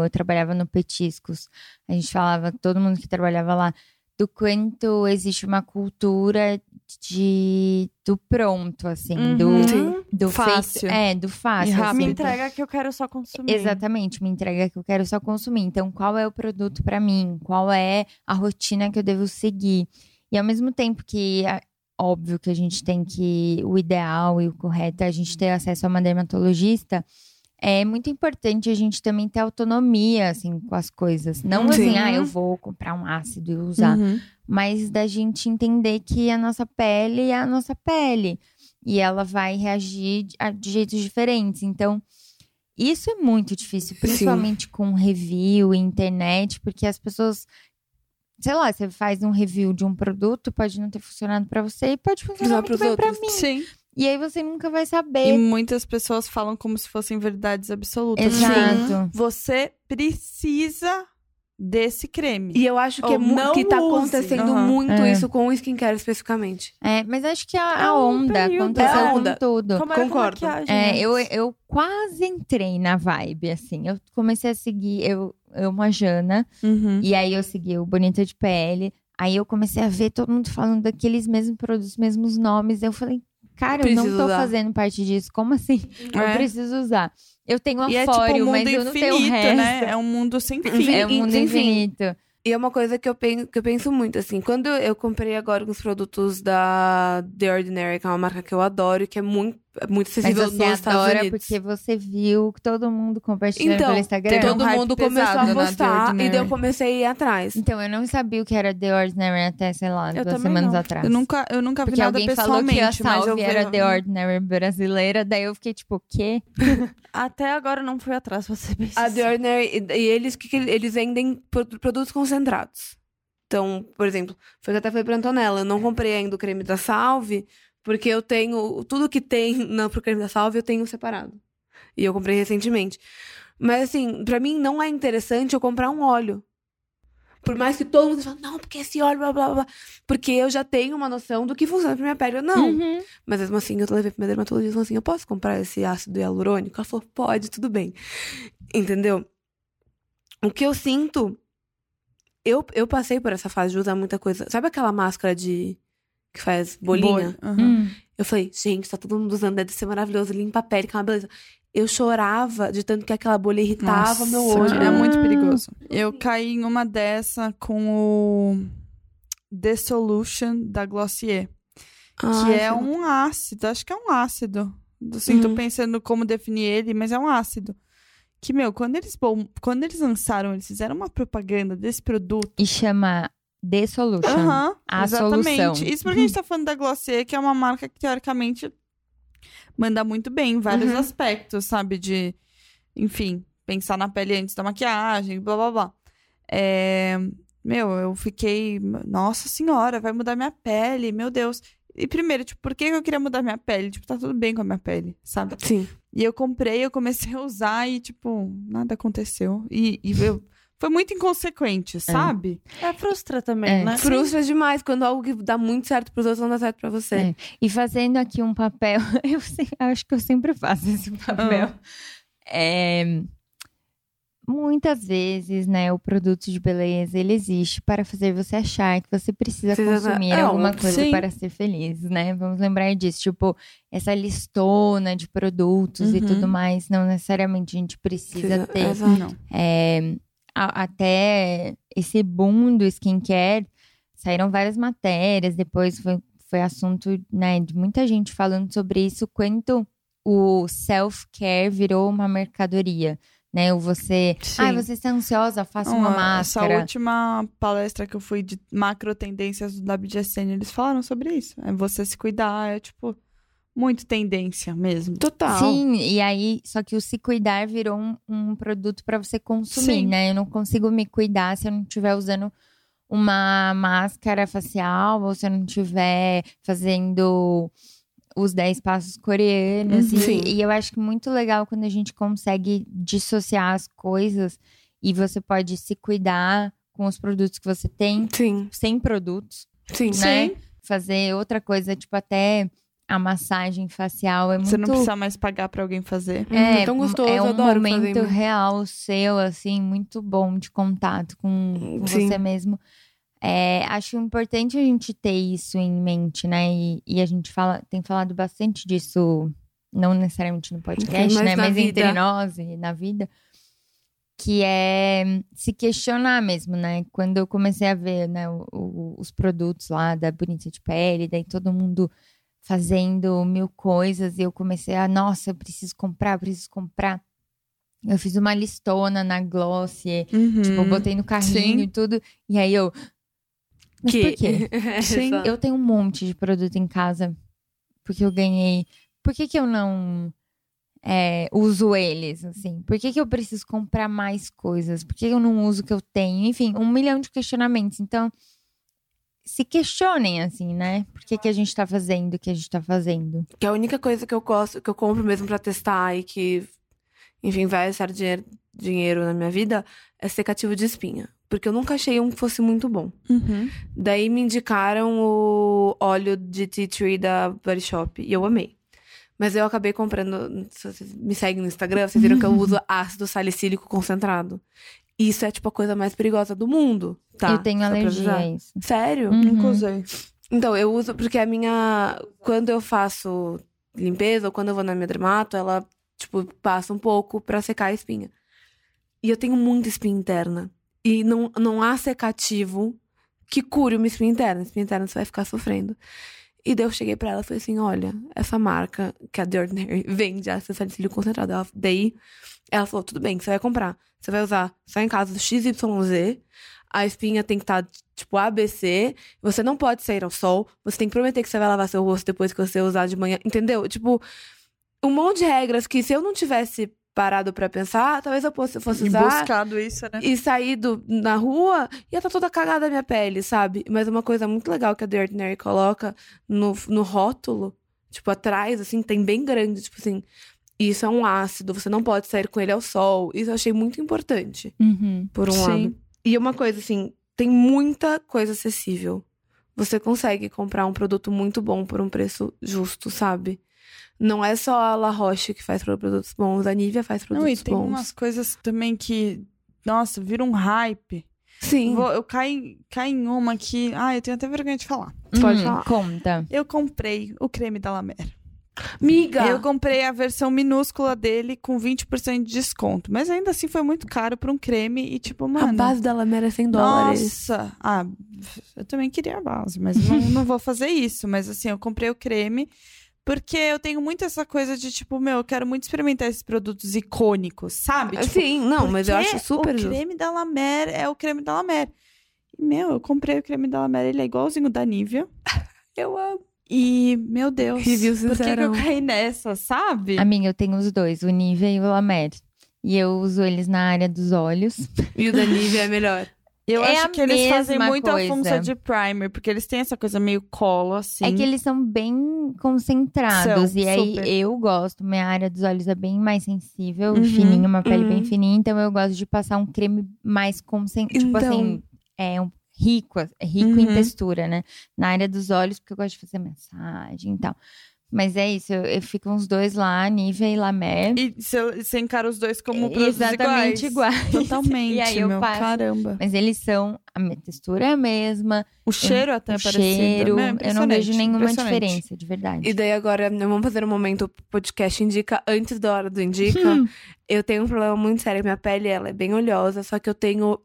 E: eu trabalhava no Petiscos. A gente falava, todo mundo que trabalhava lá, do quanto existe uma cultura de do pronto, assim,
B: Uhum.
E: do,
C: Sim.
E: do
D: Fácil.
E: feito- é, do fácil.
D: E
E: assim.
B: Me entrega que eu quero só consumir.
E: Exatamente, me entrega que eu quero só consumir. Então, qual é o produto pra mim? Qual é a rotina que eu devo seguir? E ao mesmo tempo que é óbvio que a gente tem que o ideal e o correto é a gente ter acesso a uma dermatologista, é muito importante a gente também ter autonomia assim com as coisas. Não assim,
C: Sim.
E: ah, eu vou comprar um ácido e usar,
D: Uhum.
E: mas da gente entender que a nossa pele é a nossa pele e ela vai reagir de, jeitos diferentes. Então, isso é muito difícil, principalmente com review e internet, porque as pessoas, sei lá, você faz um review de um produto, pode não ter funcionado pra você e pode funcionar
C: outros.
E: mim.
D: Sim.
E: E aí você nunca vai
D: E
E: saber.
D: muitas pessoas falam como se fossem verdades absolutas.
E: Exato.
D: Você precisa desse creme.
C: E eu acho que,
D: Ou
C: é mu-
D: não
C: que tá
D: use.
C: acontecendo
D: Aham.
C: muito
E: É.
C: isso com o skincare especificamente.
E: É, mas acho que a,
B: É
E: a
B: um
E: onda
B: período.
E: aconteceu
C: É a
E: com
C: onda.
E: tudo.
B: Como com
C: Concordo.
E: É, eu, eu quase entrei na vibe, assim. Eu comecei a seguir, eu, eu uma Jana,
D: Uhum.
E: e aí eu segui o Bonita de Pele. Aí eu comecei a ver todo mundo falando daqueles mesmos produtos, mesmos nomes. Eu falei, cara, eu não
C: Preciso
E: tô
C: usar.
E: fazendo parte disso. Como assim? Eu
D: É.
E: preciso usar. Eu tenho
D: E é tipo um mundo
E: mas eu não tenho o resto.
D: né? É um mundo sem fim.
E: É um mundo
C: enfim.
E: infinito.
C: E é uma coisa que eu, penso, que eu penso muito, assim. Quando eu comprei agora uns produtos da The Ordinary, que é uma marca que eu adoro, que é muito, é muito
E: Mas
C: acessível
E: você
C: nos Estados
E: adora
C: Unidos.
E: porque você viu que todo mundo compartilhando
C: Então,
E: pelo Instagram.
D: um
C: Todo
D: hype
C: mundo começou a
D: The
C: postar, e daí eu comecei a ir atrás.
E: Então, eu não sabia o que era The Ordinary até, sei lá,
B: Eu
E: duas
B: também
E: semanas
B: não.
E: atrás.
D: Eu nunca, eu nunca vi
E: Porque
D: nada
E: alguém falou que a
D: pessoalmente, mas
E: Salve era The Ordinary brasileira, daí eu fiquei tipo, o quê?
B: Até agora eu não fui atrás, pra ser bem
C: A The. Ordinary, e eles, que, que eles vendem pro- produtos concentrados. Então, por exemplo, foi que eu até falei pra Antonella, eu não comprei ainda o creme da Salve, porque eu tenho, tudo que tem na, pro creme da Salve eu tenho separado. E eu comprei recentemente. Mas assim, pra mim não é interessante eu comprar um óleo. Por mais que todo mundo fale, não, porque esse óleo, blá, blá, blá. Porque eu já tenho uma noção do que funciona pra minha pele ou não.
E: Uhum.
C: Mas mesmo assim, eu levei pra minha dermatologista e falei assim: eu posso comprar esse ácido hialurônico? Ela falou: pode, tudo bem. Entendeu? O que eu sinto. Eu, eu passei por essa fase de usar muita coisa. Sabe aquela máscara de. Que faz bolinha?
D: Bolha. Aham.
E: Hum.
C: Eu falei, gente, tá todo mundo usando, deve ser maravilhoso, limpa a pele, que é uma beleza. Eu chorava de tanto que aquela bolha irritava
D: Nossa,
C: meu olho.
D: É muito
E: Ah.
D: perigoso. Eu caí em uma dessa com o The Solution da Glossier. que
C: Ai,
D: é um ácido, acho que é um ácido. Assim, tô
C: Uhum.
D: pensando como definir ele, mas é um ácido. Que, meu, quando eles, bom, quando eles lançaram, eles fizeram uma propaganda desse produto.
E: E chama The Solution.
D: Aham,
E: a
D: exatamente.
E: solução.
D: Isso porque a gente tá falando da Glossier, que é uma marca que, teoricamente, manda muito bem em vários
C: Uhum.
D: aspectos, sabe? De, enfim, pensar na pele antes da maquiagem, blá, blá, blá. É, Meu, eu fiquei... Nossa senhora, vai mudar minha pele, meu Deus. E primeiro, tipo, por que eu queria mudar minha pele? Tipo, tá tudo bem com a minha pele, sabe?
C: Sim.
D: E eu comprei, eu comecei a usar e, tipo, nada aconteceu. E, e eu... Foi muito inconsequente, sabe?
B: É, frustra também,
E: É.
B: né?
C: Frustra demais quando algo que dá muito certo pros outros não dá certo pra você.
E: É. E fazendo aqui um papel, eu sei- acho que eu sempre faço esse papel.
C: Ah.
E: É, muitas vezes, né, o produto de beleza, ele existe para fazer você achar que você precisa
C: Precisa-
E: consumir
C: é,
E: alguma coisa
D: Sim.
E: para ser feliz, né? Vamos lembrar disso, tipo, essa listona de produtos e
D: Uhum.
E: tudo mais, não necessariamente a gente precisa
C: Precisa-
E: ter.
C: Exato.
D: Não.
E: É, a- até esse boom do skincare, saíram várias matérias, depois foi, foi assunto né, de muita gente falando sobre isso, quanto o self-care virou uma mercadoria. Né, você,
D: Sim.
E: ai, você está ansiosa, faça uma
D: Essa
E: máscara.
D: última palestra que eu fui de macro tendências do WGSN, eles falaram sobre isso. É você se cuidar, é tipo, muito tendência mesmo.
C: Total.
E: Sim, e aí, só que o se cuidar virou um, um produto para você consumir,
D: Sim.
E: né? Eu não consigo me cuidar se eu não estiver usando uma máscara facial ou se eu não estiver fazendo os 10 passos coreanos.
D: Uhum.
E: E-
C: Sim.
E: E, eu acho que muito legal quando a gente consegue dissociar as coisas e você pode se cuidar com os produtos que você tem,
C: Sim,
E: sem produtos
C: sim.
E: né? Fazer outra coisa, tipo até a massagem facial é muito
D: Você não precisa mais pagar pra alguém fazer.
C: Hum, é tão gostoso,
E: é um
C: adoro
E: momento
C: fazer.
E: real seu, assim, muito bom de contato com, com
C: Sim.
E: você mesmo. É, acho importante a gente ter isso em mente, né? E, e a gente fala, tem falado bastante disso, não necessariamente no podcast,
C: Mas
E: né? Mas entre
C: vida.
E: nós e na vida. Que é se questionar mesmo, né? Quando eu comecei a ver né, o- o- os produtos lá da Bonita de Pele, daí todo mundo fazendo mil coisas, e eu comecei a, nossa, eu preciso comprar, eu preciso comprar. Eu fiz uma listona na Glossier,
D: Uhum.
E: tipo, botei no carrinho
D: Sim.
E: e tudo, e aí eu. Mas por quê?
D: Sim,
C: Exato.
E: Eu tenho um monte de produto em casa, porque eu ganhei. Por que, que eu não é, uso eles, assim? Por que, que eu preciso comprar mais coisas? Por que eu não uso o que eu tenho? Enfim, um milhão de questionamentos. Então, se questionem, assim, né? Por que, que a gente tá fazendo o que a gente tá fazendo?
C: Que a única coisa que eu gosto, que eu compro mesmo pra testar e que, enfim, vai gastar dinheiro, dinheiro na minha vida é secativo de espinha. Porque eu nunca achei um que fosse muito bom.
D: Uhum.
C: Daí me indicaram o óleo de tea tree da Body Shop e eu amei. Mas eu acabei comprando. Se vocês me seguem no Instagram, vocês viram que eu uso ácido salicílico concentrado. Isso é tipo a coisa mais perigosa do mundo, tá?
E: eu tenho
C: Só
E: alergia a isso.
C: Sério?
E: Uhum.
D: Nunca usei.
C: Então, eu uso porque a minha. Quando eu faço limpeza ou quando eu vou na minha dermato, ela, tipo, passa um pouco pra secar a espinha. E eu tenho muita espinha interna. E não, não há secativo que cure uma espinha interna. Espinha interna você vai ficar sofrendo. E daí eu cheguei pra ela e falei assim: olha, essa marca que a The Ordinary vende ácido salicílico concentrado. Ela, daí ela falou: tudo bem, você vai comprar. Você vai usar só em caso do XYZ. A espinha tem que estar, tipo, ABC. Você não pode sair ao sol. Você tem que prometer que você vai lavar seu rosto depois que você usar de manhã. Entendeu? Tipo, um monte de regras que se eu não tivesse parado pra pensar, talvez eu fosse, fosse
D: E
C: usar
D: buscado isso, né?
C: e sair do, na rua ia estar toda cagada a minha pele, sabe? Mas uma coisa muito legal que a The Ordinary coloca no, no rótulo, tipo, atrás, assim, tem bem grande, tipo assim, isso é um ácido, você não pode sair com ele ao sol. Isso eu achei muito importante,
E: Uhum.
C: por um
D: Sim.
C: lado. E uma coisa, assim, tem muita coisa acessível. Você consegue comprar um produto muito bom por um preço justo, sabe? Não é só a La Roche que faz produtos bons, a Nivea faz
D: Não, e
C: produtos
D: tem
C: bons.
D: umas coisas também que, nossa, vira um hype.
C: Sim,
D: Vou- eu caí, caí em uma que, ah, eu tenho até vergonha de falar.
C: Pode
E: Hum,
C: falar.
E: Conta.
D: Eu comprei o creme da La Mer.
C: Miga.
D: Eu comprei a versão minúscula dele com 20% de desconto. Mas ainda assim foi muito caro pra um creme e tipo,
C: A
D: mano...
C: base da Lamera é 100 dólares.
D: Nossa! Ah, eu também queria a base, mas não, não vou fazer isso. Mas assim, eu comprei o creme porque eu tenho muito essa coisa de tipo, meu, eu quero muito experimentar esses produtos icônicos, sabe? Tipo,
C: Sim, não, mas eu acho super
D: O
C: justo.
D: creme da La Mer é o creme da La Mer. Meu, eu comprei o creme da La Mer, ele é igualzinho da Nivea.
C: Eu amo.
D: E, meu Deus,
C: Review
D: por que, que eu caí nessa, sabe?
E: Amiga, eu tenho os dois, o Nivea e o La Mer. E eu uso eles na área dos olhos.
C: E o da Nivea é melhor.
D: Eu
E: É
D: acho que eles fazem muito
E: coisa.
D: a função de primer, porque eles têm essa coisa meio colo, assim.
E: É que eles são bem concentrados.
D: São,
E: e aí
D: super.
E: eu gosto, minha área dos olhos é bem mais sensível,
D: Uhum,
E: fininha, uma pele bem
C: uhum.
E: fininha, então eu gosto de passar um creme mais concentrado. Tipo
C: Então-
E: assim, é um rico, é rico em
D: Uhum.
E: textura, né? Na área dos olhos, porque eu gosto de fazer massagem e tal. Mas é isso, eu, eu fico uns dois lá, Nivea e La Mer.
D: E você você encara os dois como produtos
E: Exatamente
D: iguais.
E: iguais.
D: Totalmente,
E: E aí eu
D: meu.
E: passo.
D: Caramba.
E: Mas eles são, a minha textura é a mesma,
D: O cheiro até é
E: o
D: parecido.
E: cheiro,
D: né?
E: eu não vejo nenhuma diferença, de verdade.
C: E daí agora, né, vamos fazer um momento podcast indica antes da hora do indica.
D: Hum.
C: Eu tenho um problema muito sério, minha pele ela é bem oleosa, só que eu tenho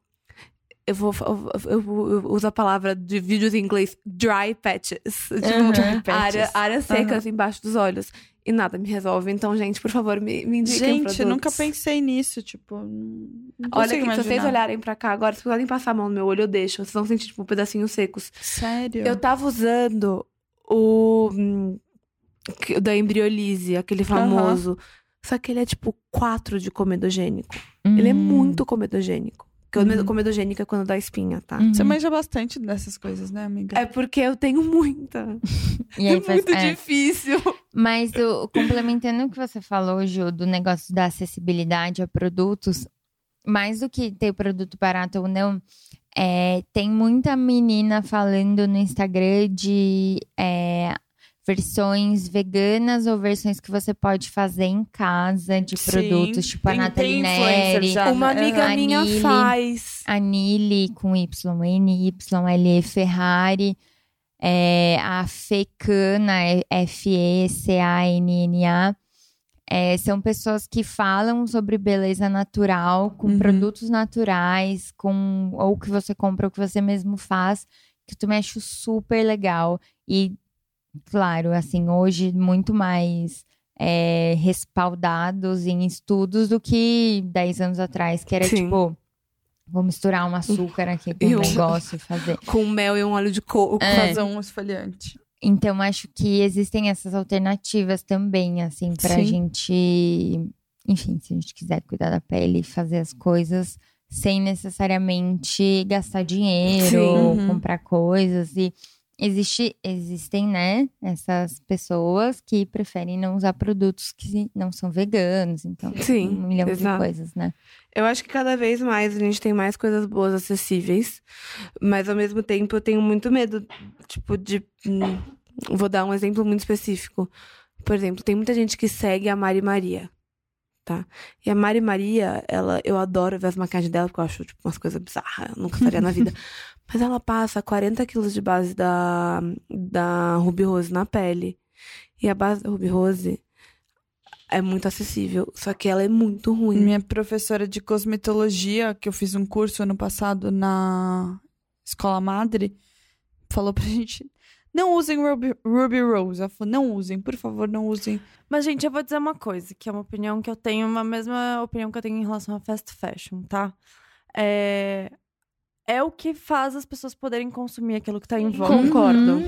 C: eu vou eu, eu, eu uso a palavra de vídeos em inglês dry patches, tipo
E: Uhum.
C: área, áreas secas embaixo dos olhos e nada me resolve. Então, gente, por favor, me, me indiquem
D: Gente,
C: produtos.
D: nunca pensei nisso, tipo. não
C: Olha, aqui, se vocês olharem pra cá agora, se vocês podem passar a mão no meu olho, eu deixo. Vocês vão sentir, tipo, pedacinhos secos.
D: Sério?
C: Eu tava usando o hum, da embriolise, aquele famoso. Só que ele é tipo 4 de comedogênico. Ele é
E: Hum.
C: muito comedogênico. Porque
D: Uhum.
C: o comedogênico é quando dá espinha, tá?
E: Uhum.
D: Você manja bastante dessas coisas, né, amiga?
C: É porque eu tenho muita.
E: E
C: É
E: aí faz-
C: muito
E: é.
C: difícil.
E: Mas o, complementando o que você falou, Ju, do negócio da acessibilidade a produtos, mais do que ter produto barato ou não, é, tem muita menina falando no Instagram de é, versões veganas ou versões que você pode fazer em casa de
D: Sim,
E: produtos, tipo a
D: tem-
E: Neri,
D: já.
C: Uma amiga
E: a
C: minha
E: Nili.
C: faz.
E: a Nili com Y, N, Y, L, E, Ferrari, é, a Fecana, é F-E-C-A-N-N-A. É, são pessoas que falam sobre beleza natural, com
D: Uhum.
E: produtos naturais, com ou que você compra ou que você mesmo faz, que eu também acho super legal. E, claro, assim, hoje muito mais é, respaldados em estudos do que 10 anos atrás, que era
C: Sim.
E: tipo, vou misturar um açúcar aqui com um negócio e fazer.
C: Com mel e um óleo de coco.
E: É.
D: Fazer um esfoliante.
E: Então, acho que existem essas alternativas também, assim, pra
D: Sim.
E: gente. Enfim, se a gente quiser cuidar da pele e fazer as coisas sem necessariamente gastar dinheiro,
C: Sim.
D: Uhum.
E: comprar coisas. E existe, existem, né, essas pessoas que preferem não usar produtos que não são veganos. Então,
C: Sim,
E: um milhão
C: exato.
E: de coisas, né?
C: Eu acho que cada vez mais a gente tem mais coisas boas acessíveis, mas ao mesmo tempo eu tenho muito medo, tipo, de. hum, Vou dar um exemplo muito específico. Por exemplo, tem muita gente que segue a Mari Maria, tá? E a Mari Maria, ela, eu adoro ver as maquiagens dela, porque eu acho, tipo, umas coisas bizarras, eu nunca faria na vida. Mas ela passa 40 quilos de base da, da Ruby Rose na pele. E a base da Ruby Rose é muito acessível, só que ela é muito ruim.
D: Minha professora de cosmetologia, que eu fiz um curso ano passado na Escola Madre, falou pra gente: não usem Ruby, Ruby Rose. Ela falou: não usem, por favor, não usem.
B: Mas, gente, eu vou dizer uma coisa, que é uma opinião que eu tenho, uma mesma opinião que eu tenho em relação a fast fashion, tá? É, é o que faz as pessoas poderem consumir aquilo que tá em volta.
C: Concordo.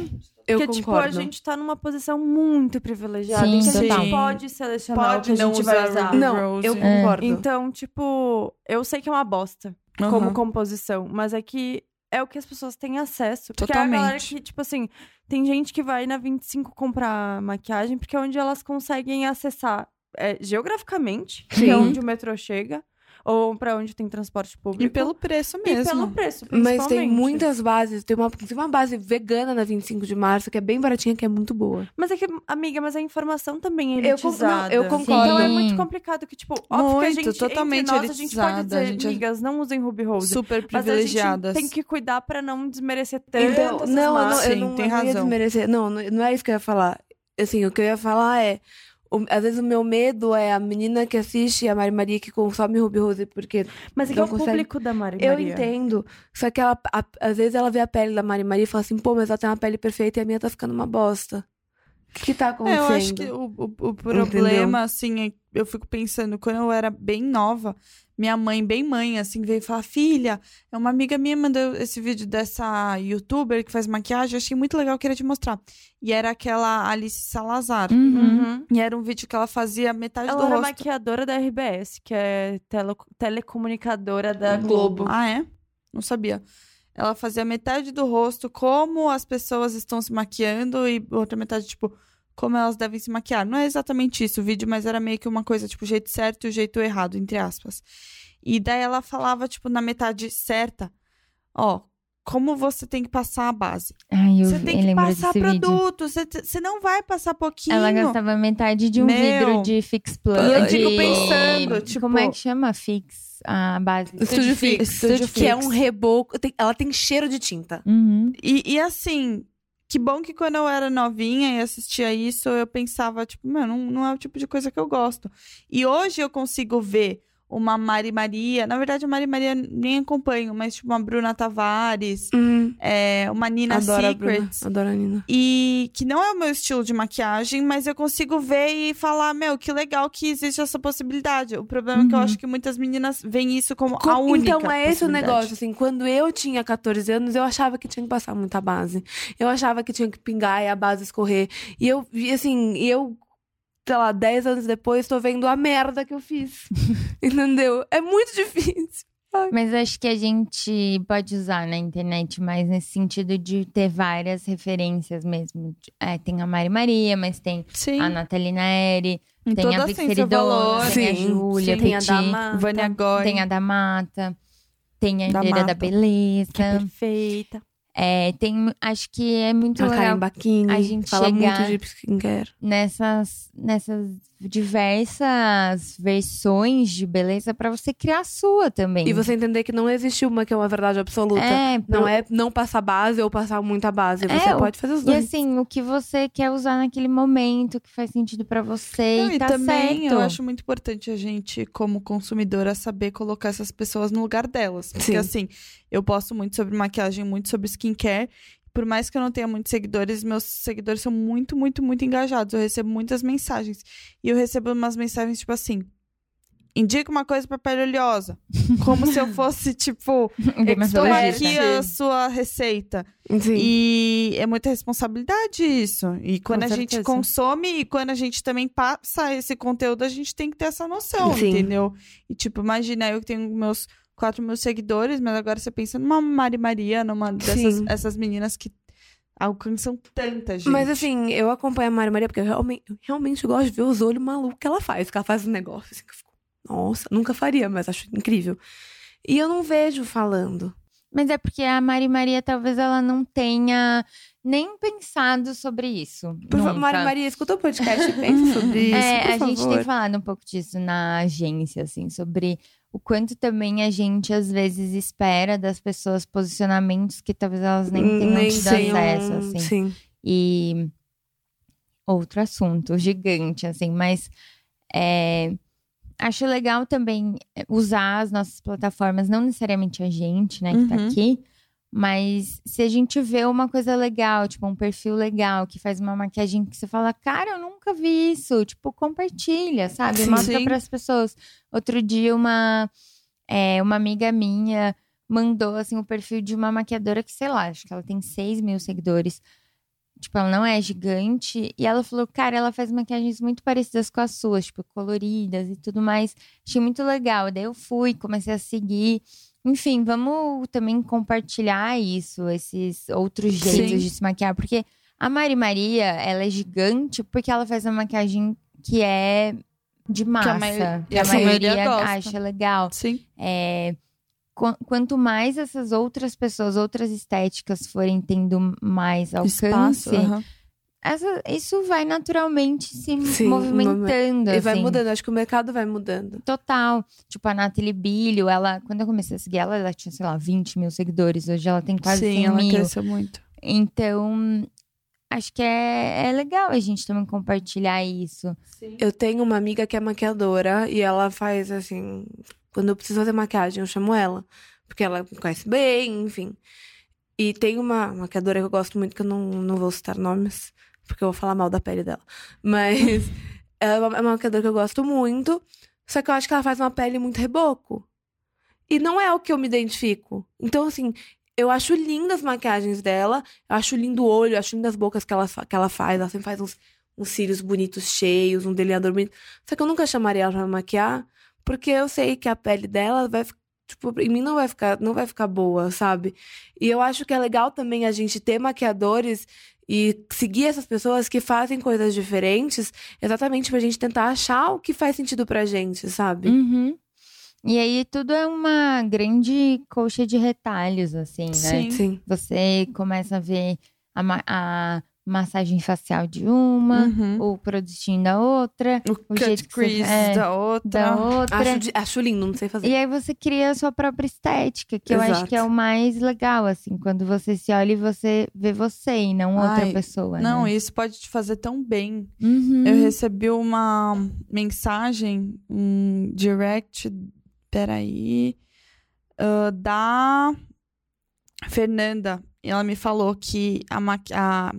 C: Eu
B: Porque, tipo, a
C: concordo.
B: gente tá numa posição muito privilegiada.
E: Sim,
B: que a gente pode selecionar o que a
D: Pode não
B: gente vai
D: usar
C: Não,
D: Rose.
C: eu
E: É.
C: concordo.
B: Então, tipo, eu sei que é uma bosta como
D: Aham.
B: composição, mas é que é o que as pessoas têm acesso. Porque é a galera
D: Totalmente.
B: que, tipo assim, tem gente que vai na 25 comprar maquiagem porque é onde elas conseguem acessar é, geograficamente, que
C: Sim.
B: é onde o metrô chega. Ou pra onde tem transporte público.
D: E pelo preço
B: E
D: mesmo.
B: pelo preço,
C: Mas tem
B: principalmente.
C: muitas bases. Tem uma, tem uma base vegana na 25 de março, que é bem baratinha, que é muito boa.
B: Mas é que, amiga, mas a informação também é
C: Eu
B: elitizada.
C: não, eu concordo.
B: Então é
E: Sim.
B: muito complicado que, tipo, óbvio que a
D: Muito,
B: gente,
D: totalmente
B: nós, a gente pode dizer,
D: a gente é
B: amigas, não usem Ruby Rose.
D: Super
B: Mas a gente
D: privilegiadas.
B: tem que cuidar pra não desmerecer tanto
C: Então,
B: essas
C: não, eu não,
B: marcas.
C: eu
D: Sim,
C: não,
D: tem
C: eu não
D: razão.
C: desmerecer. Não, não não é isso que eu ia falar. Assim, o que eu ia falar é. O- às vezes o meu medo é a menina que assiste a Mari Maria que consome Ruby Rose, porque
B: Mas é que é o
C: consegue-
B: público da Mari
C: eu
B: Maria.
C: entendo. Só que ela, a- às vezes ela vê a pele da Mari Maria e fala assim, pô, mas ela tem uma pele perfeita e a minha tá ficando uma bosta. O que, que tá
D: É,
C: acontecendo?
D: eu acho que o, o, o problema, assim, é, eu fico pensando, quando eu era bem nova, minha mãe, bem mãe, assim, veio falar, filha, é uma amiga minha mandou esse vídeo dessa youtuber que faz maquiagem, eu achei muito legal, queria te mostrar. E era aquela Alice Salazar.
E: Uhum.
B: Uhum.
D: E era um vídeo que ela fazia metade
B: Ela
D: do
B: era
D: rosto.
B: maquiadora da RBS, que é tele- telecomunicadora da
C: Globo.
B: Globo.
D: Ah, é? Não sabia. Ela fazia metade do rosto, como as pessoas estão se maquiando, e outra metade, tipo, como elas devem se maquiar. Não é exatamente isso o vídeo, mas era meio que uma coisa, tipo, o jeito certo e o jeito errado, entre aspas. E daí ela falava, tipo, na metade certa, ó, como você tem que passar a base.
E: Ai, eu,
D: Você tem que passar produto, você, você não vai passar pouquinho.
E: Ela gastava metade de um
D: Meu.
E: vidro de Fix Plus.
D: E eu fico pensando, tipo-
E: Como é que chama Fix? A base.
C: Studio Fix.
D: Studio
C: Que é
D: Fix.
C: um reboco. tem- ela tem cheiro de tinta.
E: Uhum.
D: E, e assim, que bom que quando eu era novinha e assistia isso, eu pensava, tipo, mano, não, não é o tipo de coisa que eu gosto. E hoje eu consigo ver uma Mari Maria, na verdade a Mari Maria nem acompanho, mas tipo uma Bruna Tavares, é, uma Nina
C: Adoro a.
D: Secrets.
C: Adoro a Nina.
D: E que não é o meu estilo de maquiagem, mas eu consigo ver e falar, meu, que legal que existe essa possibilidade. O problema é que eu
E: Uhum.
D: acho que muitas meninas veem isso como
C: Co-
D: a única
C: Então é esse o negócio, assim, quando eu tinha 14 anos, eu achava que tinha que passar muita base. Eu achava que tinha que pingar e a base escorrer. E eu, assim, e eu, sei lá, 10 anos depois, tô vendo a merda que eu fiz. Entendeu? É muito difícil.
E: Mas acho que a gente pode usar na internet mais nesse sentido de ter várias referências mesmo. É, tem a Mari Maria, mas tem
D: Sim,
E: a Natalina Eri,
D: em
E: tem
D: toda
E: a Seridona,
D: valor.
E: tem a Júlia.
C: Tem a
E: Petit,
C: Dama-
D: Vânia Goy.
E: tem a da Mata, tem a
D: Da
E: Herdeira da
D: Mata.
E: Beleza.
B: Que é perfeita.
E: É, tem, acho que é muito
C: A Karen
E: legal
C: Bacchini
E: a gente
C: fala
E: chegar-
C: muito de skincare.
E: nessas, nessas diversas versões de beleza pra você criar a sua também.
C: E você entender que não existe uma que é uma verdade absoluta.
E: é,
C: Não
E: pro-
C: é não passar base ou passar muita base. Você
E: É,
C: pode fazer os
E: E
C: dois.
E: assim, o que você quer usar naquele momento, que faz sentido pra você
D: Não,
E: e
D: e
E: tá
D: também
E: certo.
D: eu acho muito importante a gente, como consumidora, saber colocar essas pessoas no lugar delas. Porque
C: Sim.
D: assim, eu posto muito sobre maquiagem, muito sobre skincare. Por mais que eu não tenha muitos seguidores, meus seguidores são muito, muito, muito engajados. Eu recebo muitas mensagens. E eu recebo umas mensagens tipo assim: indica uma coisa pra pele oleosa. Como se eu fosse, tipo, estou aqui a sua receita.
C: Sim.
D: E é muita responsabilidade isso. E quando a gente
B: certeza.
D: consome e quando a gente também passa esse conteúdo, a gente tem que ter essa noção,
C: Sim.
D: entendeu? E tipo, imagina, eu que tenho meus 4 mil seguidores, mas agora você pensa numa Mari Maria, numa dessas
C: Sim.
D: essas meninas que alcançam tanta gente.
C: Mas assim, eu acompanho a Mari Maria porque eu realmente, eu realmente gosto de ver os olhos malucos que ela faz. Que ela faz um negócio assim que eu fico, nossa, nunca faria, mas acho incrível. E eu não vejo falando.
E: Mas é porque a Mari Maria talvez ela não tenha nem pensado sobre isso.
C: Por favor. Mari Maria, escuta o podcast e pensa sobre isso.
E: É,
C: por
E: a gente
C: favor.
E: tem falado um pouco disso na agência, assim, sobre o quanto também a gente às vezes espera das pessoas posicionamentos que talvez elas nem tenham tido
C: tenham-
E: acesso, assim.
C: Sim.
E: E outro assunto gigante, assim, mas é, acho legal também usar as nossas plataformas, não necessariamente a gente, né, que tá
D: Uhum.
E: aqui, mas se a gente vê uma coisa legal, tipo, um perfil legal, que faz uma maquiagem que você fala, cara, eu nunca vi isso, tipo, compartilha, sabe?
C: Sim.
E: Mostra para as pessoas. Outro dia, uma, é, uma amiga minha mandou, assim, o perfil de uma maquiadora que, sei lá, acho que ela tem 6 mil seguidores. Tipo, ela não é gigante. E ela falou, cara, ela faz maquiagens muito parecidas com as suas, tipo, coloridas e tudo mais. Achei muito legal. Daí eu fui, comecei a seguir. Enfim, vamos também compartilhar isso, esses outros jeitos
D: Sim.
E: de se maquiar. Porque a Mari Maria, ela é gigante porque ela faz uma maquiagem que é de massa.
D: a mai-
E: que a
D: sim, maioria gosta.
E: acha legal.
D: Sim.
E: É, qu- quanto mais essas outras pessoas, outras estéticas forem tendo mais alcance,
D: Espaço.
E: Essa- isso vai naturalmente se
C: Sim,
E: movimentando.
C: E vai
E: assim.
C: mudando, acho que o mercado vai mudando.
E: Total. Tipo, a Nathalie Bilho, ela, quando eu comecei a seguir ela, ela tinha, sei lá, 20 mil seguidores. Hoje ela tem quase
D: Sim,
E: 100
D: ela
E: mil.
D: cresceu muito.
E: Então, acho que é, é legal a gente também compartilhar isso.
C: Eu tenho uma amiga que é maquiadora e ela faz assim. Quando eu preciso fazer maquiagem, eu chamo ela. Porque ela me conhece bem, enfim. E tem uma maquiadora que eu gosto muito, que eu não, não vou citar nomes, porque eu vou falar mal da pele dela. Mas ela é uma, é uma maquiadora que eu gosto muito. Só que eu acho que ela faz uma pele muito reboco. E não é o que eu me identifico. Então, assim, eu acho lindas as maquiagens dela. Eu acho lindo o olho, eu acho lindas as bocas que ela, que ela faz. Ela sempre faz uns, uns cílios bonitos, cheios, um delineador bonito. Só que eu nunca chamaria ela pra maquiar, porque eu sei que a pele dela vai. Tipo, em mim não vai ficar, não vai ficar boa, sabe? E eu acho que é legal também a gente ter maquiadores e seguir essas pessoas que fazem coisas diferentes, exatamente pra gente tentar achar o que faz sentido pra gente, sabe?
E: Uhum. E aí tudo é uma grande colcha de retalhos, assim, né?
D: Sim.
C: Sim.
E: Você começa a ver a, a massagem facial de uma,
D: Uhum.
E: o produtinho da outra,
D: O,
E: o
D: cut crease
E: é,
D: da outra.
E: da outra.
C: Acho, acho lindo, não sei fazer.
E: E aí você cria a sua própria estética, que eu acho
C: Exato.
E: que é o mais legal, assim, quando você se olha e você vê você e não outra
D: Ai,
E: pessoa.
D: Não,
E: né?
D: isso pode te fazer tão bem.
E: Uhum.
D: Eu recebi uma mensagem, um direct, peraí, ah, da Fernanda. E ela me falou que a, maqui- a-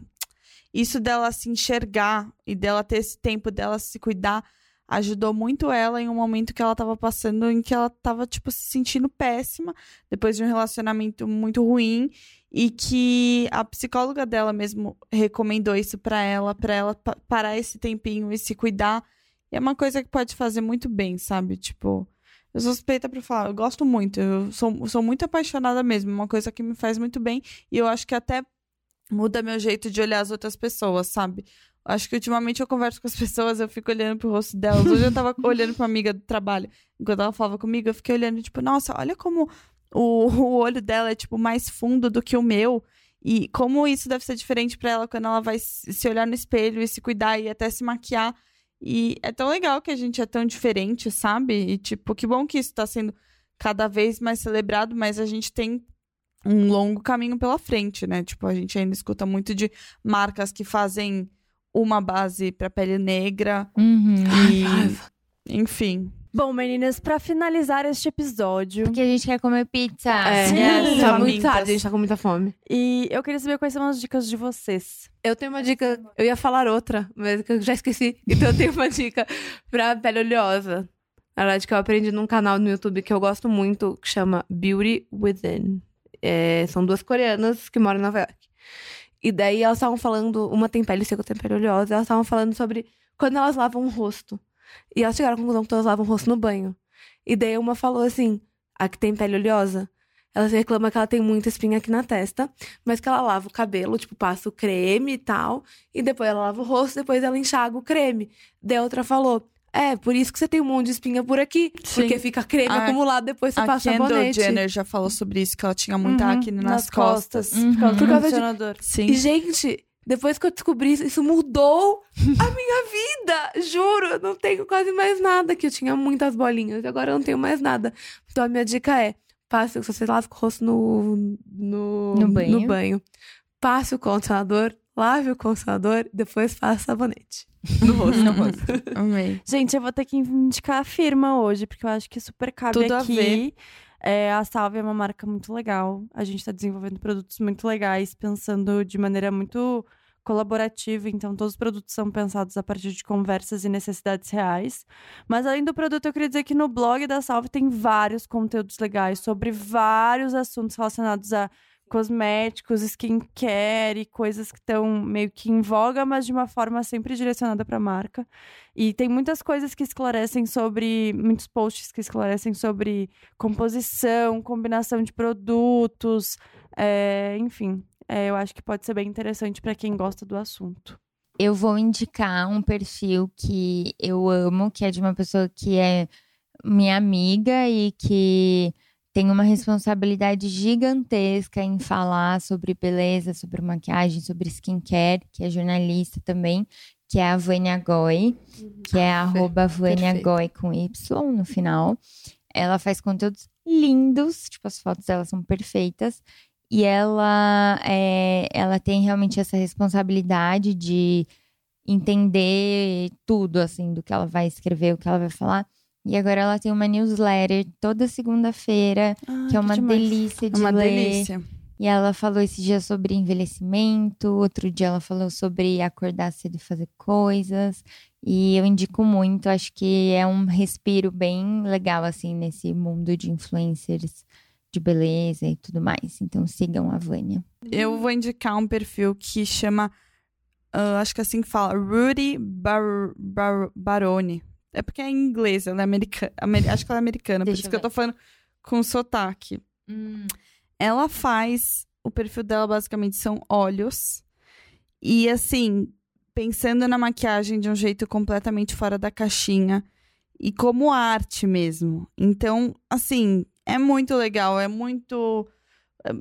D: isso dela se enxergar e dela ter esse tempo dela se cuidar ajudou muito ela em um momento que ela tava passando em que ela tava, tipo, se sentindo péssima depois de um relacionamento muito ruim e que a psicóloga dela mesmo recomendou isso pra ela, pra ela pa- parar esse tempinho e se cuidar. E é uma coisa que pode fazer muito bem, sabe? Tipo, eu sou suspeita pra falar, eu gosto muito, eu sou, sou muito apaixonada mesmo, é uma coisa que me faz muito bem e eu acho que até muda meu jeito de olhar as outras pessoas, sabe? Acho que ultimamente eu converso com as pessoas, eu fico olhando pro rosto delas. Hoje eu tava olhando pra uma amiga do trabalho, enquanto ela falava comigo, eu fiquei olhando, tipo, nossa, olha como o, o olho dela é, tipo, mais fundo do que o meu. E como isso deve ser diferente pra ela quando ela vai se olhar no espelho e se cuidar e até se maquiar. E é tão legal que a gente é tão diferente, sabe? E, tipo, que bom que isso tá sendo cada vez mais celebrado, mas a gente tem um longo caminho pela frente, né? Tipo, a gente ainda escuta muito de marcas que fazem uma base pra pele negra
E: Uhum.
C: Ai,
D: e,
C: raiva.
D: enfim.
B: Bom, meninas, pra finalizar este episódio,
E: Porque a gente quer comer pizza.
C: É,
B: Sim.
C: tá muito tarde, a gente tá com muita fome.
B: e eu queria saber quais são as dicas de vocês.
C: Eu tenho uma dica, eu ia falar outra, mas que eu já esqueci. Então eu tenho uma dica pra pele oleosa. Na verdade, que eu aprendi num canal no YouTube que eu gosto muito, que chama Beauty Within. É, são duas coreanas que moram em Nova York. E daí elas estavam falando, uma tem pele seca, outra tem pele oleosa, elas estavam falando sobre quando elas lavam o rosto. E elas chegaram à conclusão que elas lavam o rosto no banho. E daí uma falou assim, a que tem pele oleosa, ela reclama que ela tem muita espinha aqui na testa, mas que ela lava o cabelo, tipo, passa o creme e tal, e depois ela lava o rosto, depois ela enxaga o creme. Daí outra falou, é, por isso que você tem um monte de espinha por aqui,
D: Sim.
C: porque fica creme
D: A-
C: acumulado, depois você
D: A
C: passa
D: Kendall
C: sabonete.
D: Jenner já falou sobre isso, que ela tinha muita
B: Uhum,
D: acne nas,
B: nas
D: costas.
B: costas.
E: Uhum.
B: Por causa do
C: causa de-
B: condicionador.
D: Sim.
C: E, gente, depois que eu descobri isso, isso mudou a minha vida. Juro, eu não tenho quase mais nada, que eu tinha muitas bolinhas, e agora eu não tenho mais nada. Então a minha dica é, passe, se você lava o rosto no, no,
E: No banho.
C: no banho, passe o condicionador, lave o condicionador, depois faça sabonete. No rosto.
E: No rosto.
D: Amei.
B: Gente, eu vou ter que indicar a firma hoje, porque eu acho que super cabe
D: Tudo a
B: aqui.
D: ver.
B: É, a Salve é uma marca muito legal. A gente está desenvolvendo produtos muito legais, pensando de maneira muito colaborativa. Então, todos os produtos são pensados a partir de conversas e necessidades reais. Mas, além do produto, eu queria dizer que no blog da Salve tem vários conteúdos legais sobre vários assuntos relacionados a cosméticos, skincare e coisas que estão meio que em voga, mas de uma forma sempre direcionada para a marca. E tem muitas coisas que esclarecem sobre, muitos posts que esclarecem sobre composição, combinação de produtos, é, enfim. é, eu acho que pode ser bem interessante para quem gosta do assunto.
E: eu vou indicar um perfil que eu amo, que é de uma pessoa que é minha amiga e que tem uma responsabilidade gigantesca em falar sobre beleza, sobre maquiagem, sobre skincare, que é jornalista também, que é a Vânia Goy, que é arroba Vânia. Goy com Y no final. Ela faz conteúdos lindos, tipo, as fotos dela são perfeitas. E ela, é, ela tem realmente essa responsabilidade de entender tudo, assim, do que ela vai escrever, o que ela vai falar. E agora ela tem uma newsletter toda segunda-feira,
B: Ah,
E: que é uma
B: demais.
E: delícia de
D: Uma
E: ler.
D: delícia.
E: E ela falou esse dia sobre envelhecimento, outro dia ela falou sobre acordar cedo e fazer coisas. E eu indico muito, acho que é um respiro bem legal, assim, nesse mundo de influencers de beleza e tudo mais. Então sigam a Vânia.
D: Eu vou indicar um perfil que chama, ah, acho que assim que fala, Rudy Bar Bar Baroni. É porque é em inglês, ela é americana. acho que ela é americana, por isso
E: eu
D: que eu tô falando com sotaque. Ela faz, o perfil dela basicamente são olhos. E assim, pensando na maquiagem de um jeito completamente fora da caixinha e como arte mesmo. Então, assim, é muito legal, é muito eh,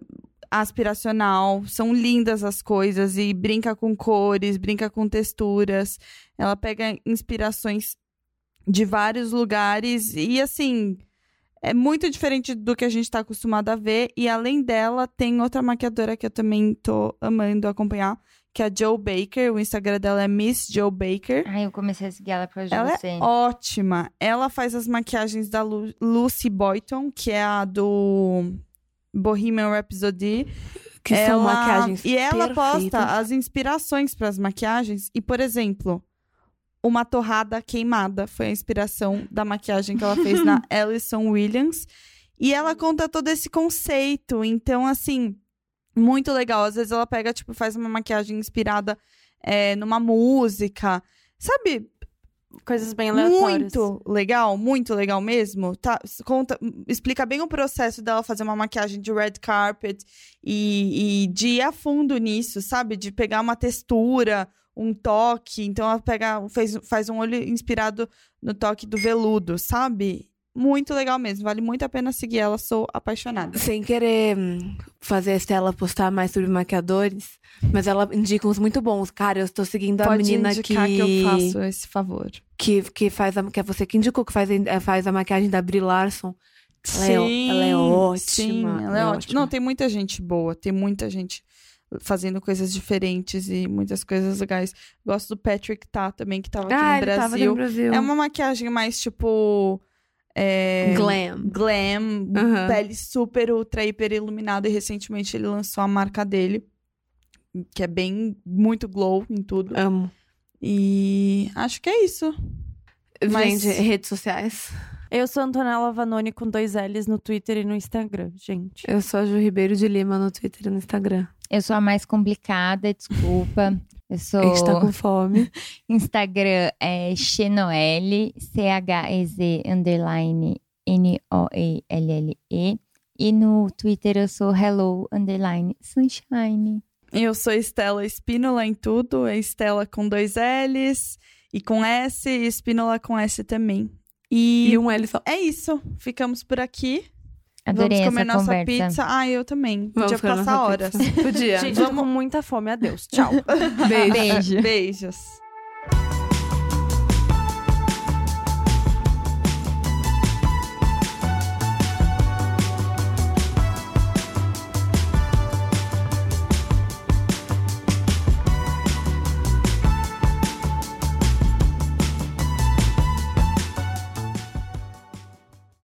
D: aspiracional, são lindas as coisas e brinca com cores, brinca com texturas. Ela pega inspirações de vários lugares e assim, é muito diferente do que a gente tá acostumado a ver e além dela tem outra maquiadora que eu também tô amando acompanhar, que é a Joe Baker, o Instagram dela é Miss Joe Baker.
E: Ai, eu comecei a seguir ela de
D: Ela
E: você.
D: é ótima. Ela faz as maquiagens da Lu Lucy Boyton, que é a do Bohemian Rhapsody.
C: Que são
D: Ela-
C: maquiagens
D: E ela
C: perfeitas.
D: posta as inspirações para as maquiagens. E, por exemplo, uma torrada queimada foi a inspiração da maquiagem que ela fez na Alison Williams. E ela conta todo esse conceito. Então, assim, muito legal. Às vezes ela pega, tipo, faz uma maquiagem inspirada é, numa música. Sabe,
B: Coisas bem aleatórias.
D: muito legal, muito legal mesmo. Tá, conta, explica bem o processo dela fazer uma maquiagem de red carpet e, e de ir a fundo nisso, sabe? De pegar uma textura, um toque. Então ela pega, fez, faz um olho inspirado no toque do veludo, sabe? Muito legal mesmo, vale muito a pena seguir ela, sou apaixonada.
C: Sem querer hum, fazer a Estela postar mais sobre maquiadores, mas ela indica uns muito bons. Cara, eu estou seguindo a
D: Pode
C: menina que,
D: indicar que... eu faço esse favor.
C: que, que faz a, que é você que indicou, que faz, a- faz a maquiagem da Brie Larson. Ela é ó- ela é ótima,
D: Sim, ela é,
C: ela é
D: ótima.
C: ótima.
D: Não, tem muita gente boa, tem muita gente fazendo coisas diferentes e muitas coisas legais. Gosto do Patrick Tá também, que tava aqui
C: ah,
D: no
C: ele tava aqui
D: Brasil.
C: no Brasil.
D: É uma maquiagem mais tipo. é,
C: Glam.
D: Glam,
C: Aham.
D: pele super, ultra, hiper iluminada. E recentemente ele lançou a marca dele, que é bem, muito glow em tudo.
C: Amo.
D: E acho que é isso. Mas-
C: Gente, redes sociais.
B: Eu sou Antonella Vanoni com dois L's no Twitter e no Instagram, gente.
C: Eu sou a Ju Ribeiro de Lima no Twitter e no Instagram.
E: Eu sou a mais complicada, desculpa. Eu sou.
C: A gente tá com fome.
E: Instagram é Xenoelle, C-H-E-Z, underline, N-O-E-L-L-E. E no Twitter eu sou hello, underline, sunshine.
D: Eu sou Estela Espínola em tudo, é Estela com dois L's e com S, e Espínola com S também. E,
C: E um L só.
D: é isso, ficamos por aqui.
E: Adorei
D: Vamos comer
E: essa
D: nossa
E: conversa.
D: pizza. Ah, eu também.
C: Vamos
D: Podia passar horas.
C: pizza. Podia.
B: Gente, eu tô com muita fome. Adeus. Tchau.
C: Beijo.
E: Beijo.
D: Beijos.